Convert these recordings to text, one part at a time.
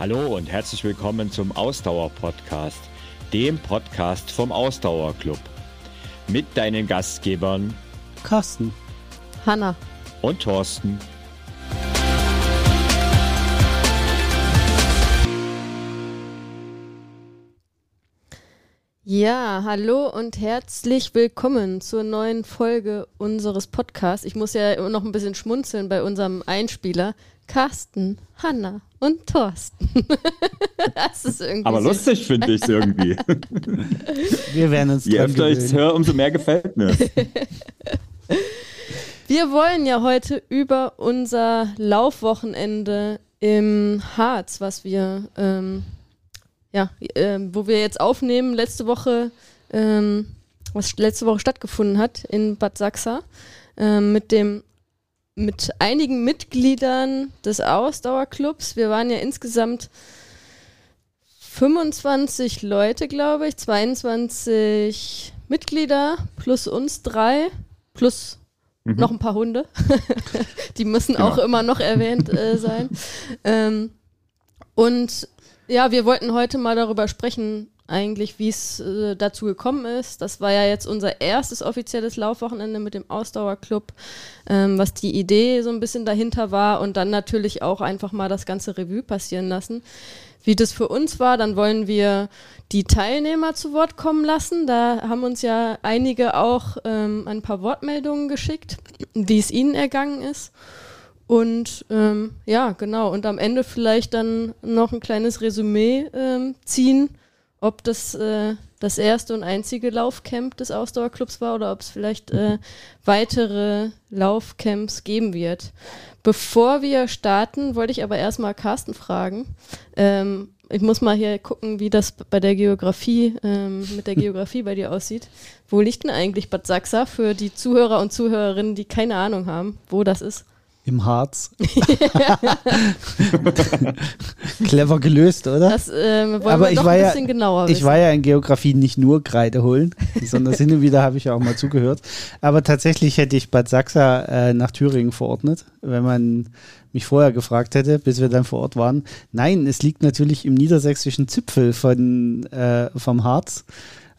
Hallo und herzlich willkommen zum Ausdauer-Podcast, dem Podcast vom Ausdauerclub. Mit deinen Gastgebern Carsten, Hanna und Thorsten. Ja, hallo und herzlich willkommen zur neuen Folge unseres Podcasts. Ich muss ja immer noch ein bisschen schmunzeln bei unserem Einspieler. Carsten, Hanna und Thorsten. das ist irgendwie. Aber lustig finde ich es irgendwie. Wir werden uns Je öfter ich es höre, umso mehr gefällt mir. Wir wollen ja heute über unser Laufwochenende im Harz, was wir ähm, ja, äh, wo wir jetzt aufnehmen, letzte Woche, ähm, was letzte Woche stattgefunden hat in Bad Sachsa, äh, mit dem mit einigen Mitgliedern des Ausdauerclubs. Wir waren ja insgesamt 25 Leute, glaube ich, 22 Mitglieder plus uns drei, plus mhm. noch ein paar Hunde. Die müssen genau. auch immer noch erwähnt äh, sein. Ähm, und ja, wir wollten heute mal darüber sprechen, eigentlich, wie es äh, dazu gekommen ist. Das war ja jetzt unser erstes offizielles Laufwochenende mit dem Ausdauerclub, ähm, was die Idee so ein bisschen dahinter war und dann natürlich auch einfach mal das ganze Revue passieren lassen. Wie das für uns war, dann wollen wir die Teilnehmer zu Wort kommen lassen. Da haben uns ja einige auch ähm, ein paar Wortmeldungen geschickt, wie es ihnen ergangen ist. Und ähm, ja, genau. Und am Ende vielleicht dann noch ein kleines Resümee ähm, ziehen, ob das äh, das erste und einzige Laufcamp des Ausdauerclubs war oder ob es vielleicht äh, weitere Laufcamps geben wird. Bevor wir starten, wollte ich aber erstmal Carsten fragen. Ähm, ich muss mal hier gucken, wie das bei der Geografie, ähm, mit der Geografie bei dir aussieht. Wo liegt denn eigentlich Bad Sachsa für die Zuhörer und Zuhörerinnen, die keine Ahnung haben, wo das ist? Im Harz. Clever gelöst, oder? Das äh, wollen Aber wir ich war ein bisschen ja, genauer Ich war ja in Geografie nicht nur Kreide holen, sondern hin und wieder habe ich auch mal zugehört. Aber tatsächlich hätte ich Bad Sachsa äh, nach Thüringen verordnet, wenn man mich vorher gefragt hätte, bis wir dann vor Ort waren. Nein, es liegt natürlich im niedersächsischen Zipfel von, äh, vom Harz.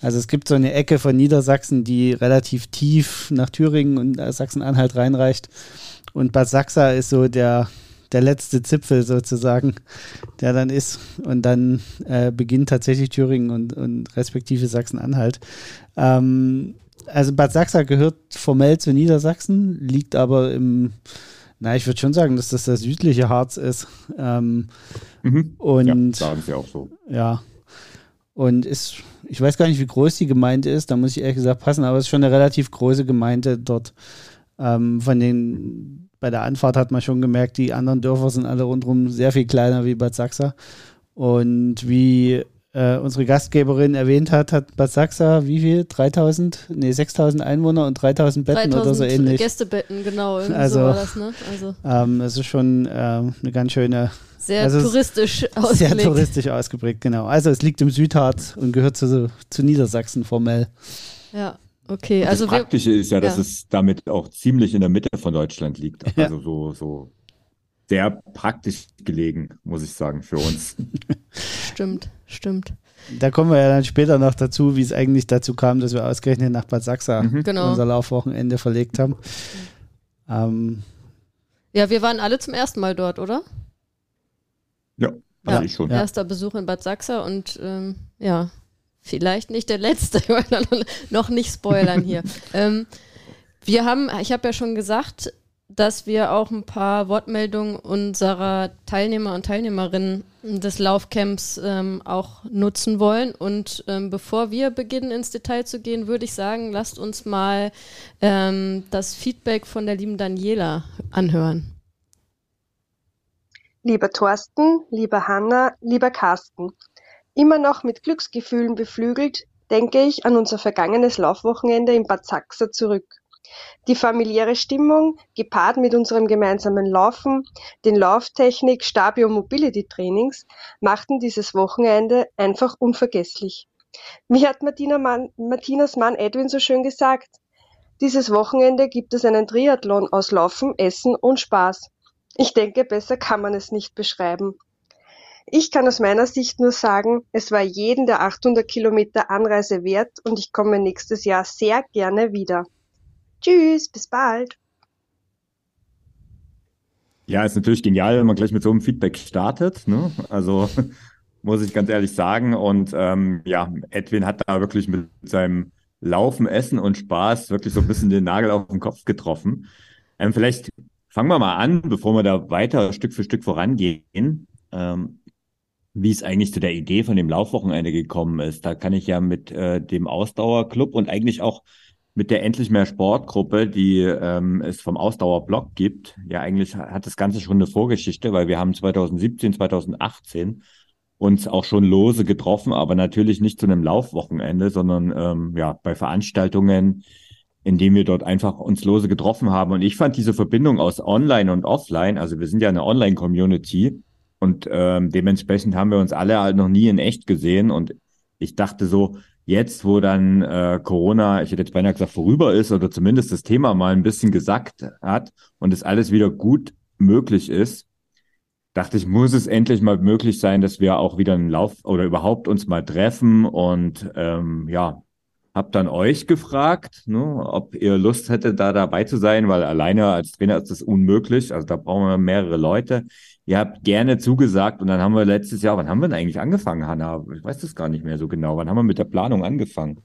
Also es gibt so eine Ecke von Niedersachsen, die relativ tief nach Thüringen und Sachsen-Anhalt reinreicht. Und Bad Sachsa ist so der, der letzte Zipfel sozusagen, der dann ist. Und dann äh, beginnt tatsächlich Thüringen und, und respektive Sachsen-Anhalt. Ähm, also Bad Sachsa gehört formell zu Niedersachsen, liegt aber im, na, ich würde schon sagen, dass das das südliche Harz ist. Ähm, mhm. Und ja, sagen sie auch so. Ja. Und ist, ich weiß gar nicht, wie groß die Gemeinde ist, da muss ich ehrlich gesagt passen, aber es ist schon eine relativ große Gemeinde dort. Ähm, von den, bei der Anfahrt hat man schon gemerkt, die anderen Dörfer sind alle rundherum sehr viel kleiner wie Bad Sachsa. Und wie äh, unsere Gastgeberin erwähnt hat, hat Bad Sachsa wie viel? 3000, nee, 6000 Einwohner und 3000 Betten 3000 oder so ähnlich. Gästebetten, genau. Also, so das, ne? Also. Ähm, das ist schon äh, eine ganz schöne. Sehr also touristisch ausgeprägt. Sehr touristisch ausgeprägt, genau. Also es liegt im Südharz und gehört zu, zu Niedersachsen formell. Ja. Okay, also das Praktische ist ja, dass ja. es damit auch ziemlich in der Mitte von Deutschland liegt. Ja. Also so, so sehr praktisch gelegen, muss ich sagen, für uns. stimmt, stimmt. Da kommen wir ja dann später noch dazu, wie es eigentlich dazu kam, dass wir ausgerechnet nach Bad Sachsa mhm. genau. unser Laufwochenende verlegt haben. Ähm, ja, wir waren alle zum ersten Mal dort, oder? Ja, also ja. ich schon. Erster Besuch in Bad Sachsa und ähm, ja, Vielleicht nicht der letzte, noch nicht spoilern hier. ähm, wir haben, ich habe ja schon gesagt, dass wir auch ein paar Wortmeldungen unserer Teilnehmer und Teilnehmerinnen des Laufcamps ähm, auch nutzen wollen. Und ähm, bevor wir beginnen, ins Detail zu gehen, würde ich sagen, lasst uns mal ähm, das Feedback von der lieben Daniela anhören. Lieber Thorsten, lieber Hanna, lieber Carsten, Immer noch mit Glücksgefühlen beflügelt, denke ich an unser vergangenes Laufwochenende in Bad Sachsa zurück. Die familiäre Stimmung, gepaart mit unserem gemeinsamen Laufen, den Lauftechnik Stabio Mobility Trainings, machten dieses Wochenende einfach unvergesslich. Wie hat Martina Mann, Martinas Mann Edwin so schön gesagt? Dieses Wochenende gibt es einen Triathlon aus Laufen, Essen und Spaß. Ich denke, besser kann man es nicht beschreiben. Ich kann aus meiner Sicht nur sagen, es war jeden der 800 Kilometer Anreise wert und ich komme nächstes Jahr sehr gerne wieder. Tschüss, bis bald. Ja, ist natürlich genial, wenn man gleich mit so einem Feedback startet. Ne? Also muss ich ganz ehrlich sagen. Und ähm, ja, Edwin hat da wirklich mit seinem Laufen, Essen und Spaß wirklich so ein bisschen den Nagel auf den Kopf getroffen. Ähm, vielleicht fangen wir mal an, bevor wir da weiter Stück für Stück vorangehen. Ähm, wie es eigentlich zu der Idee von dem Laufwochenende gekommen ist. Da kann ich ja mit äh, dem Ausdauerclub und eigentlich auch mit der Endlich mehr Sportgruppe, die ähm, es vom Ausdauerblock gibt. Ja, eigentlich hat das Ganze schon eine Vorgeschichte, weil wir haben 2017, 2018 uns auch schon lose getroffen, aber natürlich nicht zu einem Laufwochenende, sondern ähm, ja bei Veranstaltungen, in denen wir dort einfach uns lose getroffen haben. Und ich fand diese Verbindung aus Online und Offline, also wir sind ja eine Online-Community und ähm, dementsprechend haben wir uns alle halt noch nie in echt gesehen und ich dachte so, jetzt, wo dann äh, Corona, ich hätte jetzt beinahe gesagt, vorüber ist oder zumindest das Thema mal ein bisschen gesagt hat und es alles wieder gut möglich ist, dachte ich, muss es endlich mal möglich sein, dass wir auch wieder einen Lauf oder überhaupt uns mal treffen und ähm, ja, hab dann euch gefragt, ne, ob ihr Lust hättet, da dabei zu sein, weil alleine als Trainer ist das unmöglich. Also da brauchen wir mehrere Leute. Ihr habt gerne zugesagt und dann haben wir letztes Jahr, wann haben wir denn eigentlich angefangen, Hanna? Ich weiß das gar nicht mehr so genau. Wann haben wir mit der Planung angefangen?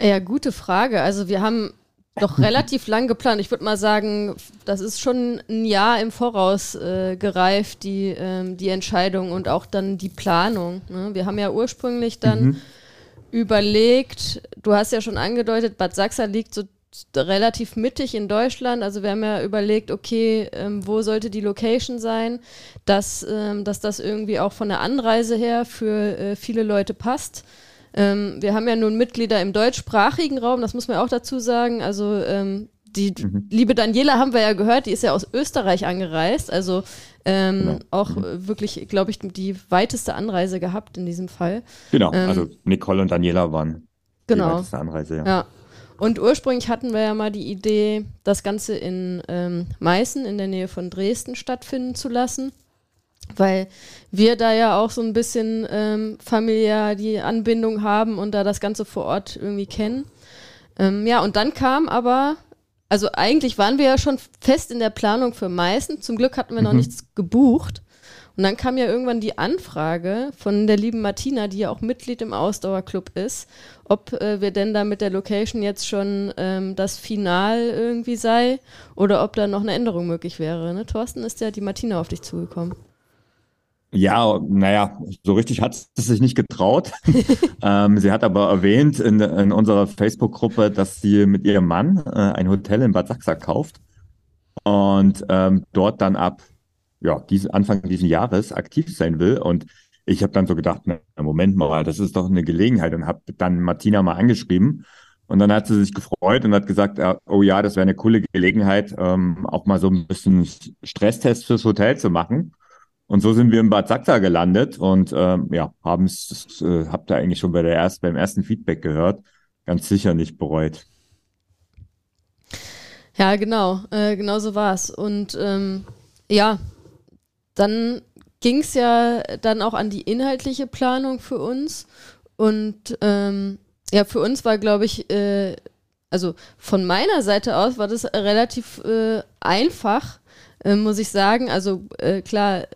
Ja, gute Frage. Also wir haben doch relativ lang geplant. Ich würde mal sagen, das ist schon ein Jahr im Voraus äh, gereift, die, ähm, die Entscheidung und auch dann die Planung. Ne? Wir haben ja ursprünglich dann mhm. überlegt, du hast ja schon angedeutet, Bad Sachsa liegt so relativ mittig in Deutschland. Also wir haben ja überlegt, okay, ähm, wo sollte die Location sein, dass, ähm, dass das irgendwie auch von der Anreise her für äh, viele Leute passt. Ähm, wir haben ja nun Mitglieder im deutschsprachigen Raum, das muss man auch dazu sagen. Also ähm, die mhm. liebe Daniela haben wir ja gehört, die ist ja aus Österreich angereist. Also ähm, genau. auch mhm. wirklich, glaube ich, die weiteste Anreise gehabt in diesem Fall. Genau, ähm, also Nicole und Daniela waren genau. die weiteste Anreise, ja. ja. Und ursprünglich hatten wir ja mal die Idee, das Ganze in ähm, Meißen in der Nähe von Dresden stattfinden zu lassen, weil wir da ja auch so ein bisschen ähm, familiär die Anbindung haben und da das Ganze vor Ort irgendwie kennen. Ähm, ja, und dann kam aber, also eigentlich waren wir ja schon fest in der Planung für Meißen. Zum Glück hatten wir noch mhm. nichts gebucht. Und dann kam ja irgendwann die Anfrage von der lieben Martina, die ja auch Mitglied im Ausdauerclub ist, ob äh, wir denn da mit der Location jetzt schon ähm, das Final irgendwie sei oder ob da noch eine Änderung möglich wäre. Ne? Thorsten, ist ja die Martina auf dich zugekommen. Ja, naja, so richtig hat sie sich nicht getraut. ähm, sie hat aber erwähnt in, in unserer Facebook-Gruppe, dass sie mit ihrem Mann äh, ein Hotel in Bad Sachsa kauft und ähm, dort dann ab ja, diesen, Anfang dieses Jahres aktiv sein will. Und ich habe dann so gedacht, na, Moment mal, das ist doch eine Gelegenheit und habe dann Martina mal angeschrieben. Und dann hat sie sich gefreut und hat gesagt, äh, oh ja, das wäre eine coole Gelegenheit, ähm, auch mal so ein bisschen Stresstest fürs Hotel zu machen. Und so sind wir in Bad Sachsa gelandet und ähm, ja, haben es, äh, habt ihr eigentlich schon bei der erst, beim ersten Feedback gehört, ganz sicher nicht bereut. Ja, genau, äh, genau so war es. Und ähm, ja, dann ging es ja dann auch an die inhaltliche Planung für uns. Und ähm, ja, für uns war, glaube ich, äh, also von meiner Seite aus war das relativ äh, einfach, äh, muss ich sagen. Also äh, klar,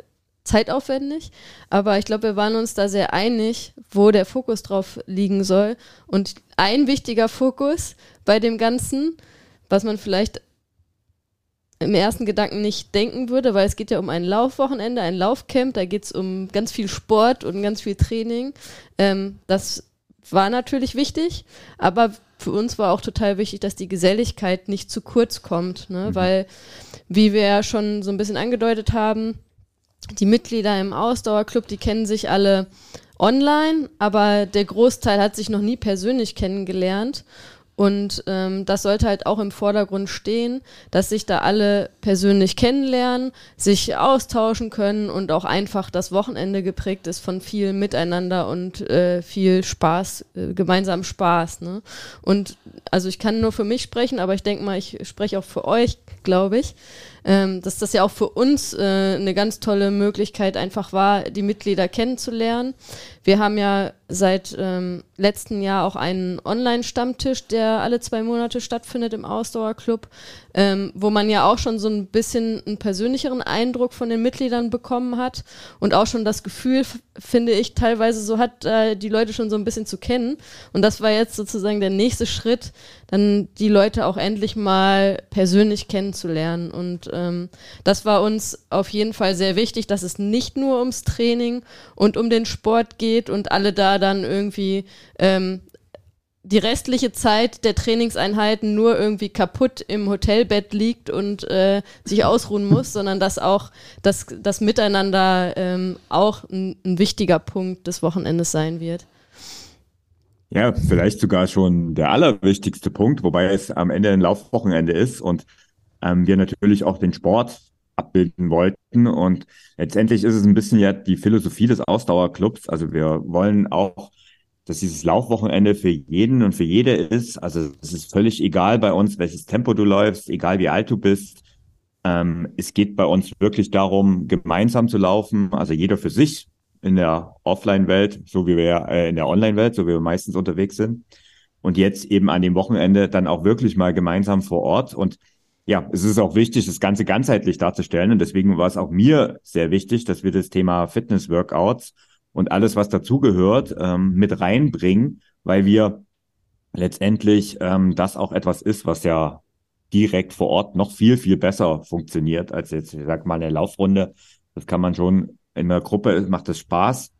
zeitaufwendig, aber ich glaube, wir waren uns da sehr einig, wo der Fokus drauf liegen soll. Und ein wichtiger Fokus bei dem Ganzen, was man vielleicht im ersten Gedanken nicht denken würde, weil es geht ja um ein Laufwochenende, ein Laufcamp, da geht es um ganz viel Sport und ganz viel Training. Ähm, das war natürlich wichtig, aber für uns war auch total wichtig, dass die Geselligkeit nicht zu kurz kommt, ne? Mhm. weil, wie wir ja schon so ein bisschen angedeutet haben, die Mitglieder im Ausdauerclub, die kennen sich alle online, aber der Großteil hat sich noch nie persönlich kennengelernt. Und ähm, das sollte halt auch im Vordergrund stehen, dass sich da alle persönlich kennenlernen, sich austauschen können und auch einfach das Wochenende geprägt ist von viel Miteinander und äh, viel Spaß, äh, gemeinsam Spaß. Ne? Und also ich kann nur für mich sprechen, aber ich denke mal, ich spreche auch für euch, glaube ich ähm, dass das ja auch für uns äh, eine ganz tolle Möglichkeit einfach war, die Mitglieder kennenzulernen. Wir haben ja seit ähm, letzten Jahr auch einen Online-Stammtisch, der alle zwei Monate stattfindet im Ausdauerclub, ähm, wo man ja auch schon so ein bisschen einen persönlicheren Eindruck von den Mitgliedern bekommen hat und auch schon das Gefühl, finde ich, teilweise so hat, äh, die Leute schon so ein bisschen zu kennen. Und das war jetzt sozusagen der nächste Schritt, dann die Leute auch endlich mal persönlich kennenzulernen. Und ähm, das war uns auf jeden Fall sehr wichtig, dass es nicht nur ums Training und um den Sport geht und alle da dann irgendwie ähm, die restliche Zeit der Trainingseinheiten nur irgendwie kaputt im Hotelbett liegt und äh, sich ausruhen muss, sondern dass auch das, das Miteinander ähm, auch ein, ein wichtiger Punkt des Wochenendes sein wird. Ja, vielleicht sogar schon der allerwichtigste Punkt, wobei es am Ende ein Laufwochenende ist und ähm, wir natürlich auch den Sport abbilden wollten. Und letztendlich ist es ein bisschen ja die Philosophie des Ausdauerclubs. Also wir wollen auch, dass dieses Laufwochenende für jeden und für jede ist. Also es ist völlig egal bei uns, welches Tempo du läufst, egal wie alt du bist. Ähm, es geht bei uns wirklich darum, gemeinsam zu laufen, also jeder für sich in der Offline-Welt, so wie wir äh, in der Online-Welt, so wie wir meistens unterwegs sind. Und jetzt eben an dem Wochenende dann auch wirklich mal gemeinsam vor Ort. Und ja, es ist auch wichtig, das Ganze ganzheitlich darzustellen. Und deswegen war es auch mir sehr wichtig, dass wir das Thema Fitness-Workouts und alles, was dazugehört, ähm, mit reinbringen, weil wir letztendlich ähm, das auch etwas ist, was ja direkt vor Ort noch viel, viel besser funktioniert als jetzt, ich sag mal, eine Laufrunde. Das kann man schon in der Gruppe macht das Spaß,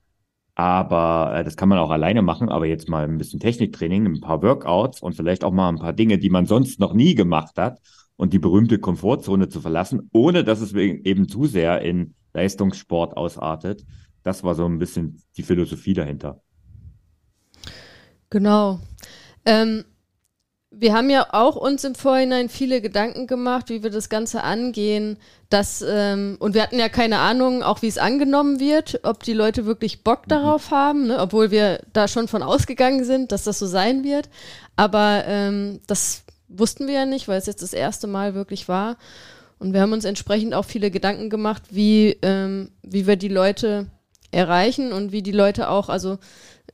aber äh, das kann man auch alleine machen. Aber jetzt mal ein bisschen Techniktraining, ein paar Workouts und vielleicht auch mal ein paar Dinge, die man sonst noch nie gemacht hat und die berühmte Komfortzone zu verlassen, ohne dass es eben zu sehr in Leistungssport ausartet. Das war so ein bisschen die Philosophie dahinter. Genau. Ähm, wir haben ja auch uns im Vorhinein viele Gedanken gemacht, wie wir das Ganze angehen. Dass, ähm, und wir hatten ja keine Ahnung, auch wie es angenommen wird, ob die Leute wirklich Bock mhm. darauf haben, ne? obwohl wir da schon von ausgegangen sind, dass das so sein wird. Aber ähm, das wussten wir ja nicht, weil es jetzt das erste Mal wirklich war. Und wir haben uns entsprechend auch viele Gedanken gemacht, wie, ähm, wie wir die Leute erreichen und wie die Leute auch, also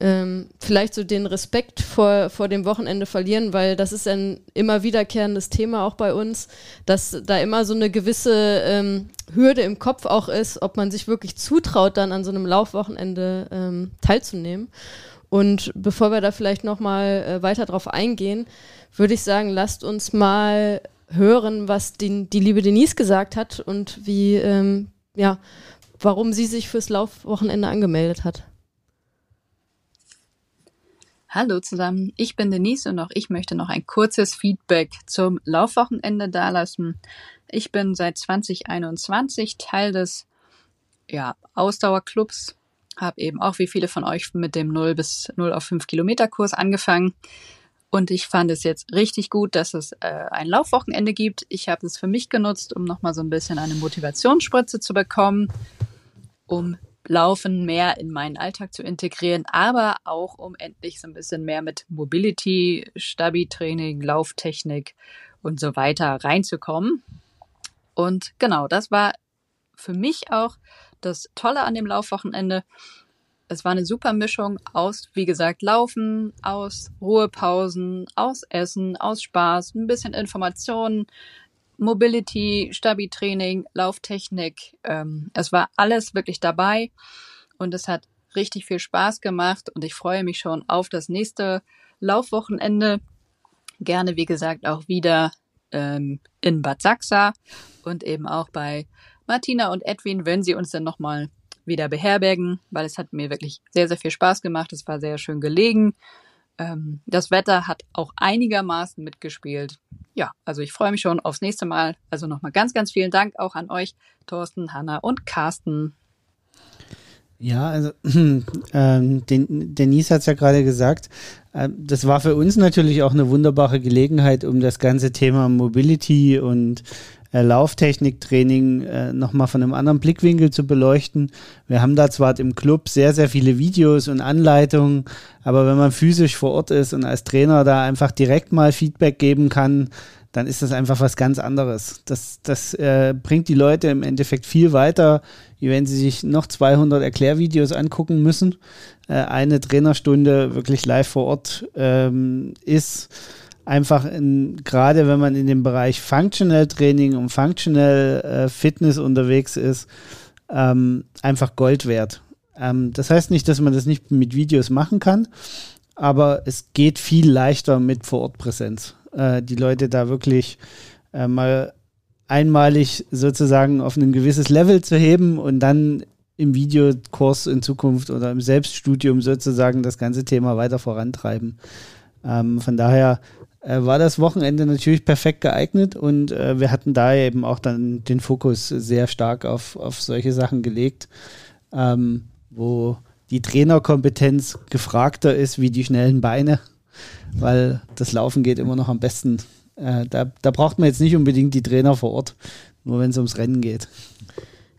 ähm, vielleicht so den Respekt vor, vor dem Wochenende verlieren, weil das ist ein immer wiederkehrendes Thema auch bei uns, dass da immer so eine gewisse ähm, Hürde im Kopf auch ist, ob man sich wirklich zutraut, dann an so einem Laufwochenende ähm, teilzunehmen. Und bevor wir da vielleicht nochmal äh, weiter drauf eingehen, würde ich sagen, lasst uns mal hören, was die, die liebe Denise gesagt hat und wie, ähm, ja, warum sie sich fürs Laufwochenende angemeldet hat. Hallo zusammen, ich bin Denise und auch ich möchte noch ein kurzes Feedback zum Laufwochenende dalassen. Ich bin seit 2021 Teil des ja, Ausdauerclubs, habe eben auch wie viele von euch mit dem 0 bis 0 auf 5 Kilometer Kurs angefangen. Und ich fand es jetzt richtig gut, dass es äh, ein Laufwochenende gibt. Ich habe es für mich genutzt, um nochmal so ein bisschen eine Motivationsspritze zu bekommen, um Laufen mehr in meinen Alltag zu integrieren, aber auch um endlich so ein bisschen mehr mit Mobility, Stabi-Training, Lauftechnik und so weiter reinzukommen. Und genau, das war für mich auch das Tolle an dem Laufwochenende. Es war eine super Mischung aus, wie gesagt, Laufen, aus Ruhepausen, aus Essen, aus Spaß, ein bisschen Informationen, Mobility, Stabi-Training, Lauftechnik. Ähm, es war alles wirklich dabei und es hat richtig viel Spaß gemacht und ich freue mich schon auf das nächste Laufwochenende. Gerne, wie gesagt, auch wieder ähm, in Bad Sachsa und eben auch bei Martina und Edwin, wenn sie uns dann nochmal wieder beherbergen, weil es hat mir wirklich sehr, sehr viel Spaß gemacht. Es war sehr schön gelegen. Ähm, das Wetter hat auch einigermaßen mitgespielt. Ja, also ich freue mich schon aufs nächste Mal. Also nochmal ganz, ganz vielen Dank auch an euch, Thorsten, Hanna und Carsten. Ja, also ähm, den, Denise hat es ja gerade gesagt, äh, das war für uns natürlich auch eine wunderbare Gelegenheit, um das ganze Thema Mobility und äh, Lauftechniktraining äh, nochmal von einem anderen Blickwinkel zu beleuchten. Wir haben da zwar im Club sehr, sehr viele Videos und Anleitungen, aber wenn man physisch vor Ort ist und als Trainer da einfach direkt mal Feedback geben kann, dann ist das einfach was ganz anderes. Das, das äh, bringt die Leute im Endeffekt viel weiter, wie wenn sie sich noch 200 Erklärvideos angucken müssen. Äh, eine Trainerstunde wirklich live vor Ort ähm, ist einfach gerade wenn man in dem Bereich Functional Training und Functional äh, Fitness unterwegs ist, ähm, einfach Gold wert. Ähm, das heißt nicht, dass man das nicht mit Videos machen kann, aber es geht viel leichter mit Vorortpräsenz äh, die Leute da wirklich äh, mal einmalig sozusagen auf ein gewisses Level zu heben und dann im Videokurs in Zukunft oder im Selbststudium sozusagen das ganze Thema weiter vorantreiben. Ähm, von daher war das Wochenende natürlich perfekt geeignet und äh, wir hatten da eben auch dann den Fokus sehr stark auf, auf solche Sachen gelegt, ähm, wo die Trainerkompetenz gefragter ist wie die schnellen Beine weil das Laufen geht immer noch am besten. Äh, da, da braucht man jetzt nicht unbedingt die Trainer vor Ort, nur wenn es ums Rennen geht.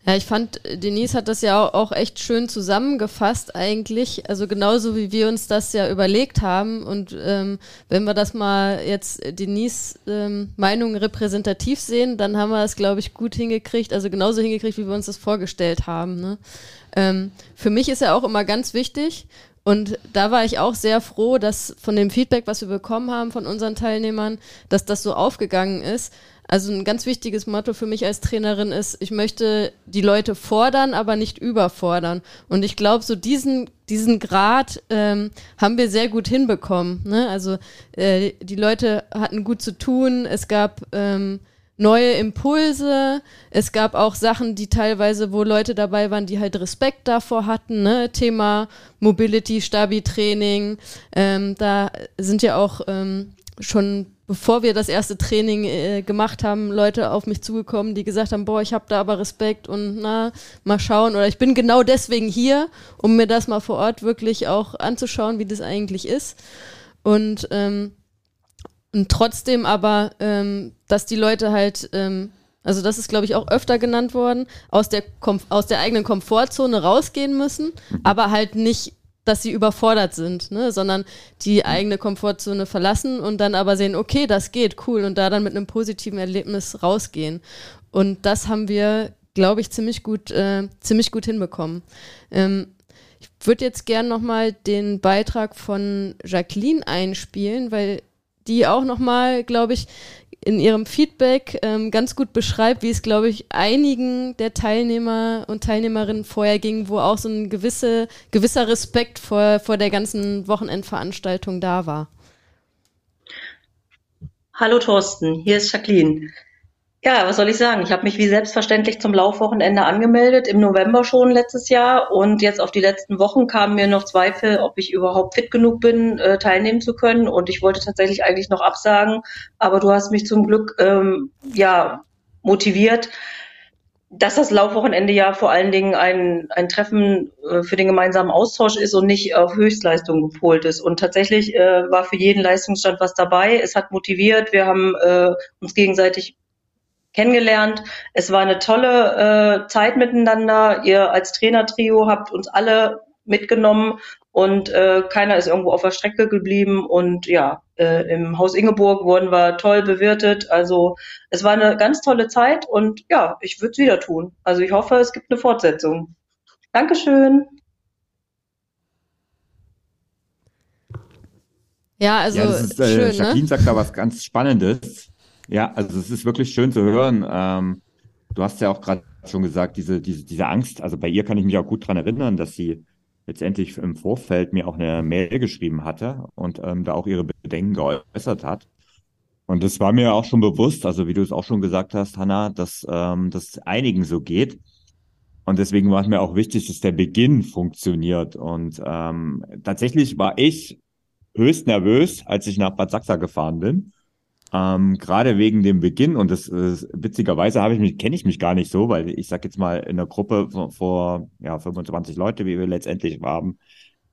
Ja, ich fand, Denise hat das ja auch echt schön zusammengefasst eigentlich. Also genauso wie wir uns das ja überlegt haben. Und ähm, wenn wir das mal jetzt Denise ähm, Meinung repräsentativ sehen, dann haben wir es, glaube ich, gut hingekriegt. Also genauso hingekriegt, wie wir uns das vorgestellt haben. Ne? Ähm, für mich ist ja auch immer ganz wichtig, und da war ich auch sehr froh, dass von dem Feedback, was wir bekommen haben von unseren Teilnehmern, dass das so aufgegangen ist. Also ein ganz wichtiges Motto für mich als Trainerin ist, ich möchte die Leute fordern, aber nicht überfordern. Und ich glaube, so diesen, diesen Grad ähm, haben wir sehr gut hinbekommen. Ne? Also äh, die Leute hatten gut zu tun, es gab ähm, neue Impulse. Es gab auch Sachen, die teilweise, wo Leute dabei waren, die halt Respekt davor hatten. Ne? Thema Mobility, Stabi-Training. Ähm, da sind ja auch ähm, schon bevor wir das erste Training äh, gemacht haben, Leute auf mich zugekommen, die gesagt haben, boah, ich habe da aber Respekt und na, mal schauen. Oder ich bin genau deswegen hier, um mir das mal vor Ort wirklich auch anzuschauen, wie das eigentlich ist. Und ähm, und trotzdem aber, ähm, dass die Leute halt, ähm, also das ist, glaube ich, auch öfter genannt worden, aus der, aus der eigenen Komfortzone rausgehen müssen, aber halt nicht, dass sie überfordert sind, ne? sondern die eigene Komfortzone verlassen und dann aber sehen, okay, das geht, cool, und da dann mit einem positiven Erlebnis rausgehen. Und das haben wir, glaube ich, ziemlich gut, äh, ziemlich gut hinbekommen. Ähm, ich würde jetzt gern nochmal den Beitrag von Jacqueline einspielen, weil die auch nochmal, glaube ich, in ihrem Feedback ähm, ganz gut beschreibt, wie es, glaube ich, einigen der Teilnehmer und Teilnehmerinnen vorher ging, wo auch so ein gewisse, gewisser Respekt vor, vor der ganzen Wochenendveranstaltung da war. Hallo Thorsten, hier ist Jacqueline. Ja, was soll ich sagen? Ich habe mich wie selbstverständlich zum Laufwochenende angemeldet, im November schon letztes Jahr. Und jetzt auf die letzten Wochen kamen mir noch Zweifel, ob ich überhaupt fit genug bin, äh, teilnehmen zu können. Und ich wollte tatsächlich eigentlich noch absagen. Aber du hast mich zum Glück ähm, ja motiviert, dass das Laufwochenende ja vor allen Dingen ein, ein Treffen äh, für den gemeinsamen Austausch ist und nicht auf Höchstleistung gepolt ist. Und tatsächlich äh, war für jeden Leistungsstand was dabei. Es hat motiviert. Wir haben äh, uns gegenseitig kennengelernt. Es war eine tolle äh, Zeit miteinander. Ihr als Trainertrio habt uns alle mitgenommen und äh, keiner ist irgendwo auf der Strecke geblieben. Und ja, äh, im Haus Ingeborg wurden wir toll bewirtet. Also es war eine ganz tolle Zeit und ja, ich würde es wieder tun. Also ich hoffe, es gibt eine Fortsetzung. Dankeschön. Ja, also ja, ist, äh, schön, Jacqueline ne? sagt da was ganz Spannendes. Ja, also es ist wirklich schön zu hören. Ähm, du hast ja auch gerade schon gesagt, diese, diese, diese Angst, also bei ihr kann ich mich auch gut dran erinnern, dass sie letztendlich im Vorfeld mir auch eine Mail geschrieben hatte und ähm, da auch ihre Bedenken geäußert hat. Und das war mir auch schon bewusst, also wie du es auch schon gesagt hast, Hanna, dass ähm, das einigen so geht. Und deswegen war es mir auch wichtig, dass der Beginn funktioniert. Und ähm, tatsächlich war ich höchst nervös, als ich nach Bad Sachsa gefahren bin Ähm, Gerade wegen dem Beginn und das, das witzigerweise habe ich mich, kenne ich mich gar nicht so, weil ich sag jetzt mal in der Gruppe vor, vor ja, 25 Leute, wie wir letztendlich haben,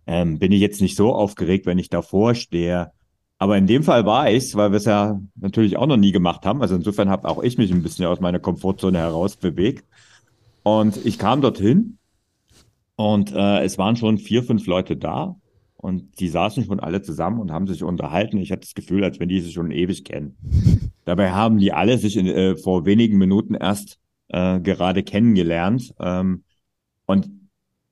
ähm, bin ich jetzt nicht so aufgeregt, wenn ich davor stehe. Aber in dem Fall war ich's, weil wir es ja natürlich auch noch nie gemacht haben. Also insofern habe auch ich mich ein bisschen aus meiner Komfortzone heraus bewegt. Und ich kam dorthin und äh, es waren schon vier, fünf Leute da und die saßen schon alle zusammen und haben sich unterhalten. Ich hatte das Gefühl, als wenn die sich schon ewig kennen. Dabei haben die alle sich in, äh, vor wenigen Minuten erst äh, gerade kennengelernt. Ähm, und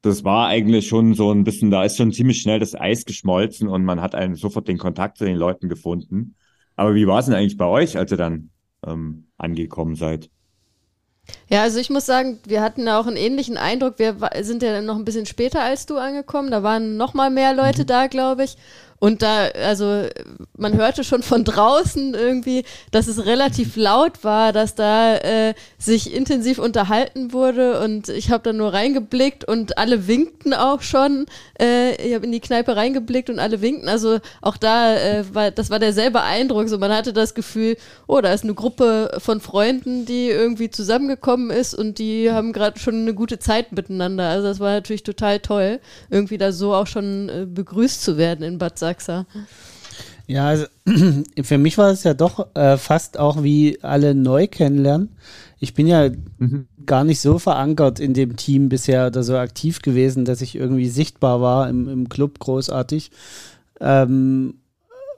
das war eigentlich schon so ein bisschen, da ist schon ziemlich schnell das Eis geschmolzen und man hat einen sofort den Kontakt zu den Leuten gefunden. Aber wie war es denn eigentlich bei euch, als ihr dann ähm, angekommen seid? Ja, also ich muss sagen, wir hatten auch einen ähnlichen Eindruck. Wir sind ja noch ein bisschen später als du angekommen. Da waren noch mal mehr Leute mhm. da, glaube ich. Und da, also man hörte schon von draußen irgendwie, dass es relativ laut war, dass da äh, sich intensiv unterhalten wurde und ich habe da nur reingeblickt und alle winkten auch schon. Äh, ich habe in die Kneipe reingeblickt und alle winkten. Also auch da äh, war, das war derselbe Eindruck. So man hatte das Gefühl, oh, da ist eine Gruppe von Freunden, die irgendwie zusammengekommen ist und die haben gerade schon eine gute Zeit miteinander. Also das war natürlich total toll, irgendwie da so auch schon äh, begrüßt zu werden in Bad Sachsen. Sachser. Ja, also für mich war es ja doch äh, fast auch wie alle neu kennenlernen. Ich bin ja mhm. gar nicht so verankert in dem Team bisher oder so aktiv gewesen, dass ich irgendwie sichtbar war im, im Club großartig. Ähm,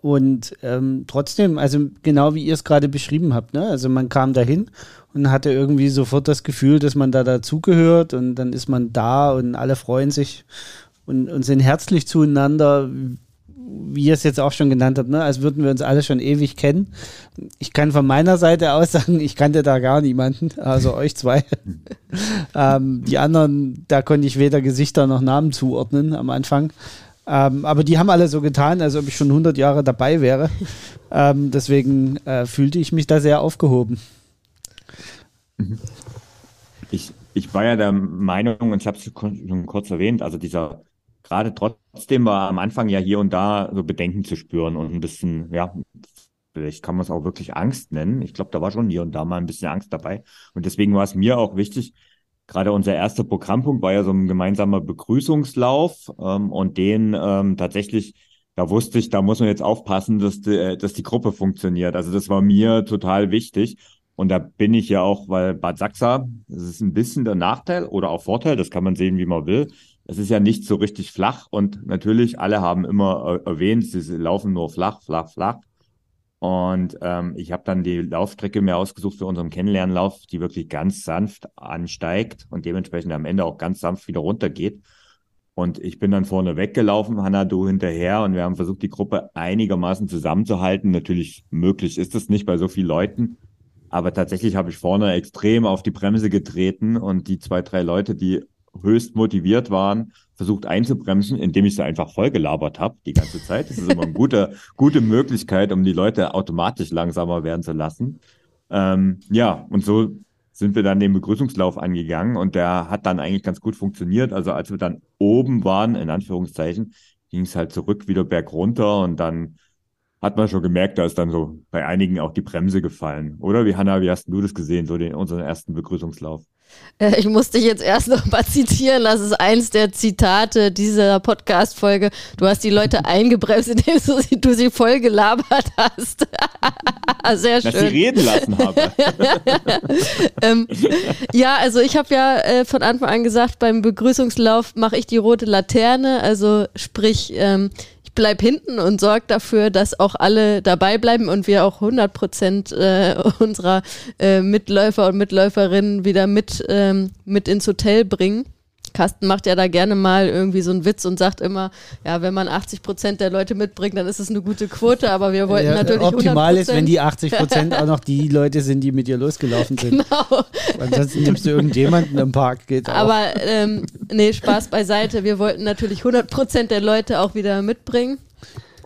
und ähm, trotzdem, also genau wie ihr es gerade beschrieben habt, ne? Also man kam dahin und hatte irgendwie sofort das Gefühl, dass man da dazugehört und dann ist man da und alle freuen sich und, und sind herzlich zueinander wie ihr es jetzt auch schon genannt habt, ne, als würden wir uns alle schon ewig kennen. Ich kann von meiner Seite aus sagen, ich kannte da gar niemanden, also euch zwei. ähm, die anderen, da konnte ich weder Gesichter noch Namen zuordnen am Anfang. Ähm, aber die haben alle so getan, als ob ich schon 100 Jahre dabei wäre. Ähm, deswegen äh, fühlte ich mich da sehr aufgehoben. Ich, ich war ja der Meinung, und ich habe es schon kurz erwähnt, also dieser gerade trotzdem war am Anfang ja hier und da so Bedenken zu spüren und ein bisschen, ja, vielleicht kann man es auch wirklich Angst nennen. Ich glaube, da war schon hier und da mal ein bisschen Angst dabei. Und deswegen war es mir auch wichtig, gerade unser erster Programmpunkt war ja so ein gemeinsamer Begrüßungslauf ähm, und den ähm, tatsächlich, da wusste ich, da muss man jetzt aufpassen, dass die, äh, dass die Gruppe funktioniert. Also das war mir total wichtig. Und da bin ich ja auch, weil Bad Sachsa, das ist ein bisschen der Nachteil oder auch Vorteil, das kann man sehen, wie man will es ist ja nicht so richtig flach und natürlich alle haben immer äh, erwähnt, sie laufen nur flach, flach, flach. Und ähm, ich habe dann die Laufstrecke mir ausgesucht für unseren Kennenlernlauf, die wirklich ganz sanft ansteigt und dementsprechend am Ende auch ganz sanft wieder runtergeht. Und ich bin dann vorne weggelaufen, Hanna, du hinterher und wir haben versucht, die Gruppe einigermaßen zusammenzuhalten. Natürlich möglich ist es nicht bei so vielen Leuten, aber tatsächlich habe ich vorne extrem auf die Bremse getreten und die zwei, drei Leute, die höchst motiviert waren, versucht einzubremsen, indem ich sie einfach vollgelabert habe die ganze Zeit. Das ist immer eine gute, gute Möglichkeit, um die Leute automatisch langsamer werden zu lassen. Ähm, ja, und so sind wir dann den Begrüßungslauf angegangen und der hat dann eigentlich ganz gut funktioniert. Also als wir dann oben waren, in Anführungszeichen, ging es halt zurück wieder bergunter und dann hat man schon gemerkt, da ist dann so bei einigen auch die Bremse gefallen. Oder wie Hanna, wie hast du das gesehen, so den unseren ersten Begrüßungslauf? Äh, ich musste dich jetzt erst noch mal zitieren. Das ist eins der Zitate dieser Podcast-Folge. Du hast die Leute eingebremst, indem du, du sie voll gelabert hast. Sehr schön. Dass ich reden lassen habe. ähm, ja, also ich habe ja äh, von Anfang an gesagt, beim Begrüßungslauf mache ich die rote Laterne. Also sprich, ähm, bleib hinten und sorg dafür, dass auch alle dabei bleiben und wir auch 100 Prozent äh, unserer äh, Mitläufer und Mitläuferinnen wieder mit, ähm, mit ins Hotel bringen. Carsten macht ja da gerne mal irgendwie so einen Witz und sagt immer, ja, wenn man 80 Prozent der Leute mitbringt, dann ist es eine gute Quote, aber wir wollten ja, natürlich Optimal ist, wenn die 80 Prozent auch noch die Leute sind, die mit dir losgelaufen sind. Genau. Ansonsten nimmst du irgendjemanden im Park, geht auch. Aber ähm, nee, Spaß beiseite. Wir wollten natürlich 100 Prozent der Leute auch wieder mitbringen.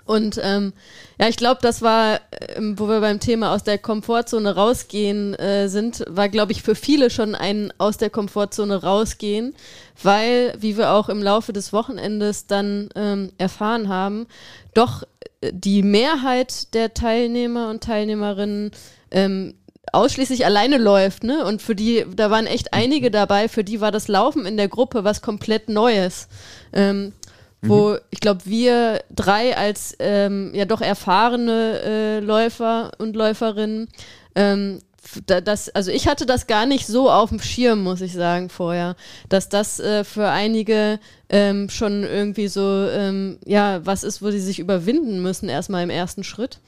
Und ähm, ja, ich glaube, das war, ähm, wo wir beim Thema aus der Komfortzone rausgehen äh, sind, war, glaube ich, für viele schon ein aus der Komfortzone rausgehen, weil, wie wir auch im Laufe des Wochenendes dann ähm, erfahren haben, doch die Mehrheit der Teilnehmer und Teilnehmerinnen ähm, ausschließlich alleine läuft, ne? Und für die, da waren echt einige dabei, für die war das Laufen in der Gruppe was komplett Neues. Ähm, wo mhm. ich glaube, wir drei als ähm, ja doch erfahrene äh, Läufer und Läuferinnen ähm, das, also ich hatte das gar nicht so auf dem Schirm, muss ich sagen, vorher, dass das äh, für einige ähm, schon irgendwie so, ähm, ja, was ist, wo sie sich überwinden müssen, erstmal im ersten Schritt.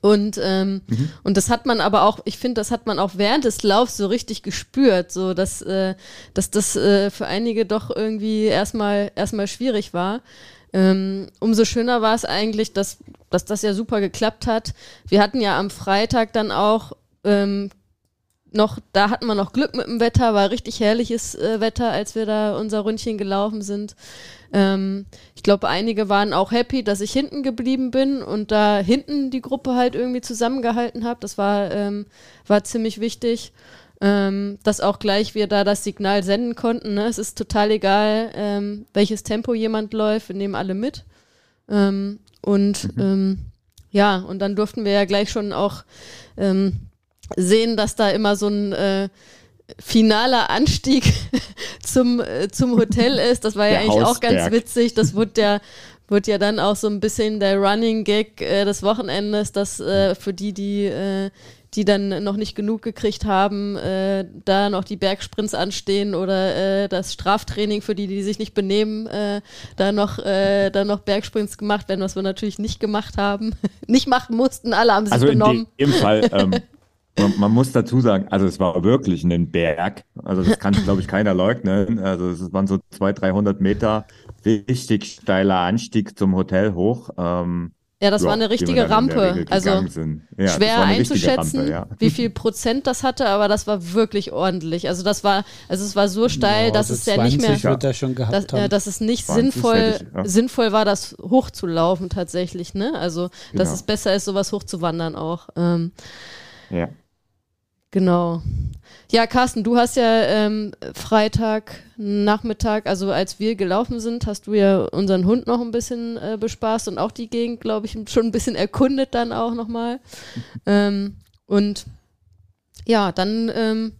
Und, ähm, mhm. und das hat man aber auch, ich finde, das hat man auch während des Laufs so richtig gespürt, so dass, äh, dass das äh, für einige doch irgendwie erstmal, erstmal schwierig war. Ähm, umso schöner war es eigentlich, dass, dass das ja super geklappt hat. Wir hatten ja am Freitag dann auch ähm, noch, da hatten wir noch Glück mit dem Wetter, war richtig herrliches äh, Wetter, als wir da unser Ründchen gelaufen sind. Ähm, ich glaube, einige waren auch happy, dass ich hinten geblieben bin und da hinten die Gruppe halt irgendwie zusammengehalten habe. Das war, ähm, war ziemlich wichtig. Ähm, dass auch gleich wir da das Signal senden konnten. Ne? Es ist total egal, ähm, welches Tempo jemand läuft, wir nehmen alle mit. Ähm, und mhm. Ähm, ja, und dann durften wir ja gleich schon auch sehen, dass da immer so ein äh, finaler Anstieg zum, äh, zum Hotel ist. Das war ja eigentlich Hausberg. auch ganz witzig. Das wurde ja, wurde ja dann auch so ein bisschen der Running Gag äh, des Wochenendes, dass äh, für die, die, äh, die dann noch nicht genug gekriegt haben, äh, da noch die Bergsprints anstehen oder äh, das Straftraining für die, die sich nicht benehmen, äh, da noch da noch Bergsprints gemacht werden, was wir natürlich nicht gemacht haben, nicht machen mussten, alle haben sich also benommen. Also in dem Fall ähm, Man, man, muss dazu sagen, also es war wirklich ein Berg. Also das kann, glaube ich, keiner leugnen. Also es waren so 200, 300 Meter richtig steiler Anstieg zum Hotel hoch. Ähm, ja, das ja, war eine richtige Rampe. Also ja, schwer einzuschätzen, Rampe, ja. wie viel Prozent das hatte, aber das war wirklich ordentlich. Also das war, also es war so steil, dass es ja nicht mehr, wird er schon gehabt dass, äh, dass es nicht sinnvoll, ich, sinnvoll war, das hochzulaufen tatsächlich. Ne? Also dass genau. es besser ist, sowas hochzuwandern auch. Ähm, ja. Genau. Ja, Carsten, du hast ja ähm, Freitag Nachmittag, also als wir gelaufen sind, hast du ja unseren Hund noch ein bisschen äh, bespaßt und auch die Gegend, glaube ich, schon ein bisschen erkundet dann auch nochmal. ähm, und ja, dann ähm,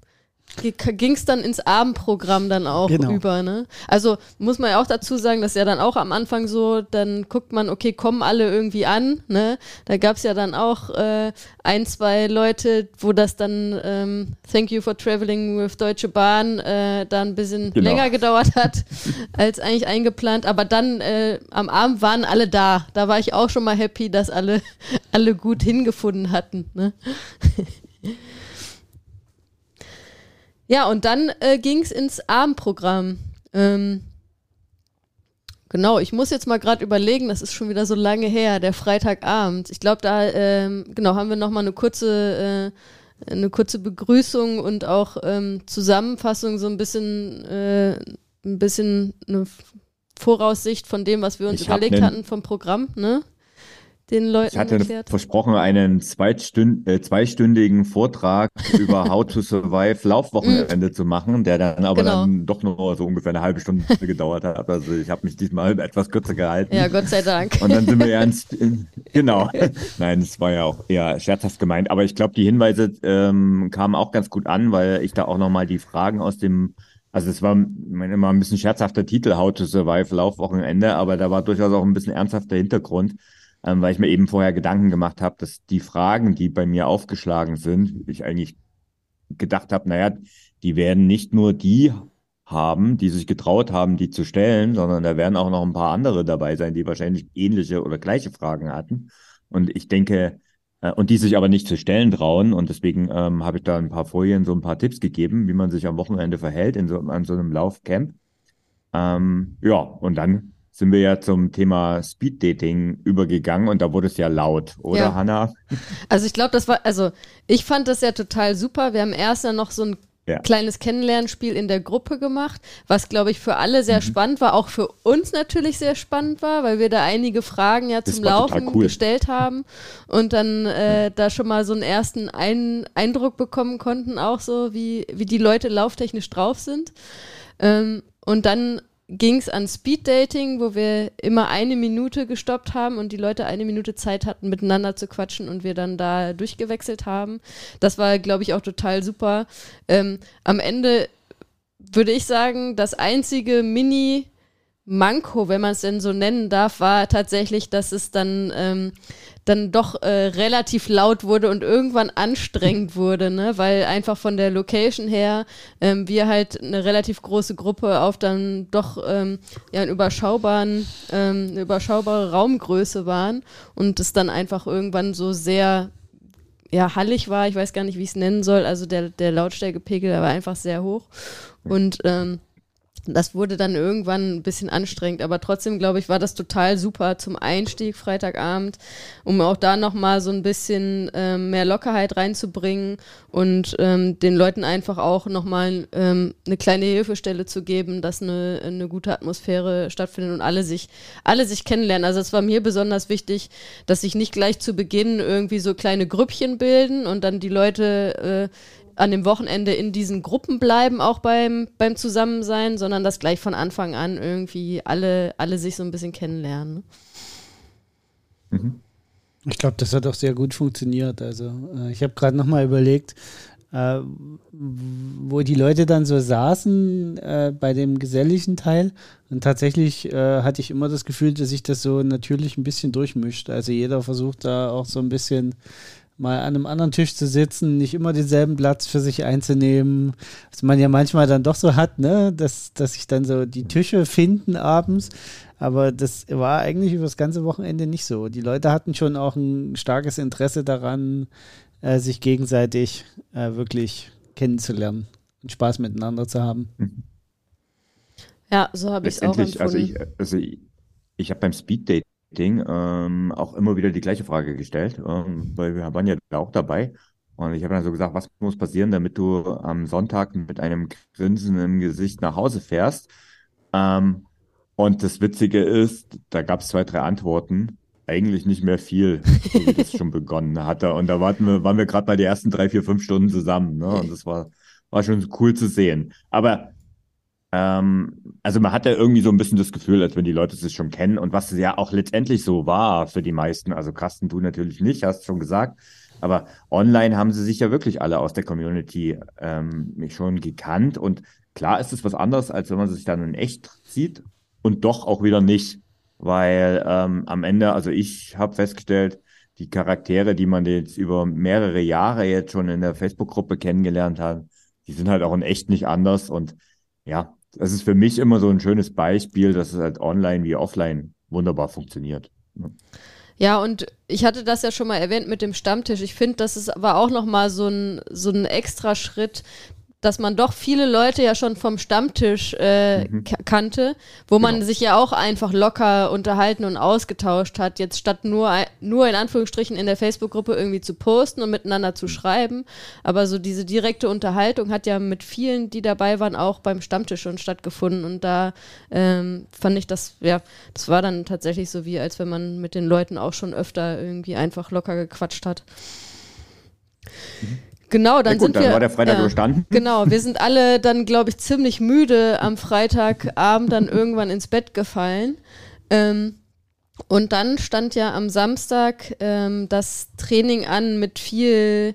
ging es dann ins Abendprogramm dann auch genau. über, ne? Also muss man ja auch dazu sagen, dass ja dann auch am Anfang so, dann guckt man, okay, kommen alle irgendwie an, ne? Da gab es ja dann auch äh, ein, zwei Leute, wo das dann ähm, Thank you for traveling with Deutsche Bahn äh, da ein bisschen genau. länger gedauert hat, als eigentlich eingeplant. Aber dann äh, am Abend waren alle da. Da war ich auch schon mal happy, dass alle, alle gut hingefunden hatten, ne? Ja, und dann äh, ging es ins Abendprogramm. Ähm, genau, ich muss jetzt mal gerade überlegen, das ist schon wieder so lange her, der Freitagabend. Ich glaube, da ähm, genau haben wir noch mal eine kurze äh, eine kurze Begrüßung und auch ähm, Zusammenfassung, so ein bisschen äh, ein bisschen eine Voraussicht von dem, was wir uns ich überlegt hatten vom Programm, ne? Den Leuten Ich hatte erklärt? versprochen, einen zweistünd äh, zweistündigen Vortrag über How to Survive Laufwochenende zu machen, der dann aber genau. dann doch nur so ungefähr eine halbe Stunde gedauert hat. Also ich habe mich diesmal etwas kürzer gehalten. Ja, Gott sei Dank. Und dann sind wir ins, genau. Nein, es war ja auch eher scherzhaft gemeint. Aber ich glaube, die Hinweise ähm, kamen auch ganz gut an, weil ich da auch nochmal die Fragen aus dem also es war immer ein bisschen scherzhafter Titel, How to Survive Laufwochenende, aber da war durchaus auch ein bisschen ernsthafter Hintergrund ähm, weil ich mir eben vorher Gedanken gemacht habe, dass die Fragen, die bei mir aufgeschlagen sind, ich eigentlich gedacht habe, naja, die werden nicht nur die haben, die sich getraut haben, die zu stellen, sondern da werden auch noch ein paar andere dabei sein, die wahrscheinlich ähnliche oder gleiche Fragen hatten. Und ich denke, äh, und die sich aber nicht zu stellen trauen. Und deswegen ähm, habe ich da ein paar Folien, so ein paar Tipps gegeben, wie man sich am Wochenende verhält in so, an so einem Laufcamp. Ähm, ja, und dann sind wir ja zum Thema Speeddating übergegangen und da wurde es ja laut, oder ja. Hanna? Also ich glaube, das war, also ich fand das ja total super. Wir haben erst ja noch so ein ja. kleines Kennenlernspiel in der Gruppe gemacht, was glaube ich für alle sehr mhm. spannend war, auch für uns natürlich sehr spannend war, weil wir da einige Fragen ja zum Laufen cool. gestellt haben und dann äh, da schon mal so einen ersten Ein Eindruck bekommen konnten, auch so wie, wie die Leute lauftechnisch drauf sind. Ähm, und dann ging es an Speeddating, wo wir immer eine Minute gestoppt haben und die Leute eine Minute Zeit hatten, miteinander zu quatschen und wir dann da durchgewechselt haben. Das war, glaube ich, auch total super. Ähm, am Ende würde ich sagen, das einzige Mini- Manko, wenn man es denn so nennen darf, war tatsächlich, dass es dann ähm, dann doch äh, relativ laut wurde und irgendwann anstrengend wurde, ne? weil einfach von der Location her ähm, wir halt eine relativ große Gruppe auf dann doch ähm, ja, einen überschaubaren, ähm, eine überschaubare Raumgröße waren und es dann einfach irgendwann so sehr ja, hallig war, ich weiß gar nicht, wie ich es nennen soll, also der, der Lautstärkepegel war einfach sehr hoch. Und ähm, das wurde dann irgendwann ein bisschen anstrengend, aber trotzdem, glaube ich, war das total super zum Einstieg Freitagabend, um auch da nochmal so ein bisschen ähm, mehr Lockerheit reinzubringen und ähm, den Leuten einfach auch nochmal ähm, eine kleine Hilfestelle zu geben, dass eine, eine gute Atmosphäre stattfindet und alle sich, alle sich kennenlernen. Also es war mir besonders wichtig, dass sich nicht gleich zu Beginn irgendwie so kleine Grüppchen bilden und dann die Leute äh, an dem Wochenende in diesen Gruppen bleiben, auch beim, beim Zusammensein, sondern dass gleich von Anfang an irgendwie alle, alle sich so ein bisschen kennenlernen. Ne? Mhm. Ich glaube, das hat auch sehr gut funktioniert. Also äh, ich habe gerade nochmal überlegt, äh, wo die Leute dann so saßen äh, bei dem geselligen Teil. Und tatsächlich äh, hatte ich immer das Gefühl, dass sich das so natürlich ein bisschen durchmischt. Also jeder versucht da auch so ein bisschen mal an einem anderen Tisch zu sitzen, nicht immer denselben Platz für sich einzunehmen, was man ja manchmal dann doch so hat, ne, dass, dass sich dann so die Tische finden abends. Aber das war eigentlich über das ganze Wochenende nicht so. Die Leute hatten schon auch ein starkes Interesse daran, äh, sich gegenseitig äh, wirklich kennenzulernen und Spaß miteinander zu haben. Mhm. Ja, so habe ich es auch empfunden. Also ich, also ich, ich habe beim Speeddate Ding ähm, auch immer wieder die gleiche Frage gestellt, ähm, weil wir waren ja auch dabei. Und ich habe dann so gesagt, was muss passieren, damit du am Sonntag mit einem Grinsen im Gesicht nach Hause fährst? Ähm, und das Witzige ist, da gab es zwei, drei Antworten. Eigentlich nicht mehr viel, so wie das schon begonnen hatte. Und da warten wir, waren wir gerade bei den ersten drei, vier, fünf Stunden zusammen. Ne? Und das war, war schon cool zu sehen. Aber ähm, also man hat ja irgendwie so ein bisschen das Gefühl, als wenn die Leute sich schon kennen und was ja auch letztendlich so war für die meisten. Also Carsten, du natürlich nicht, hast schon gesagt. Aber online haben sie sich ja wirklich alle aus der Community ähm, schon gekannt. Und klar ist es was anderes, als wenn man sich dann in echt sieht und doch auch wieder nicht. Weil ähm, am Ende, also ich habe festgestellt, die Charaktere, die man jetzt über mehrere Jahre jetzt schon in der Facebook-Gruppe kennengelernt hat, die sind halt auch in echt nicht anders. Und ja, das ist für mich immer so ein schönes Beispiel, dass es halt online wie offline wunderbar funktioniert. Ja, und ich hatte das ja schon mal erwähnt mit dem Stammtisch. Ich finde, das ist aber auch nochmal so ein, so ein extra Schritt, dass man doch viele Leute ja schon vom Stammtisch äh, mhm. kannte, wo man genau. sich ja auch einfach locker unterhalten und ausgetauscht hat, jetzt statt nur, nur in Anführungsstrichen in der Facebook-Gruppe irgendwie zu posten und miteinander zu mhm. schreiben. Aber so diese direkte Unterhaltung hat ja mit vielen, die dabei waren, auch beim Stammtisch schon stattgefunden. Und da ähm, fand ich das, ja, das war dann tatsächlich so wie, als wenn man mit den Leuten auch schon öfter irgendwie einfach locker gequatscht hat. Mhm. Genau, dann ja, gut, sind dann wir. war der Freitag ja, überstanden. Genau, wir sind alle dann, glaube ich, ziemlich müde am Freitagabend dann irgendwann ins Bett gefallen. Ähm, und dann stand ja am Samstag ähm, das Training an mit viel,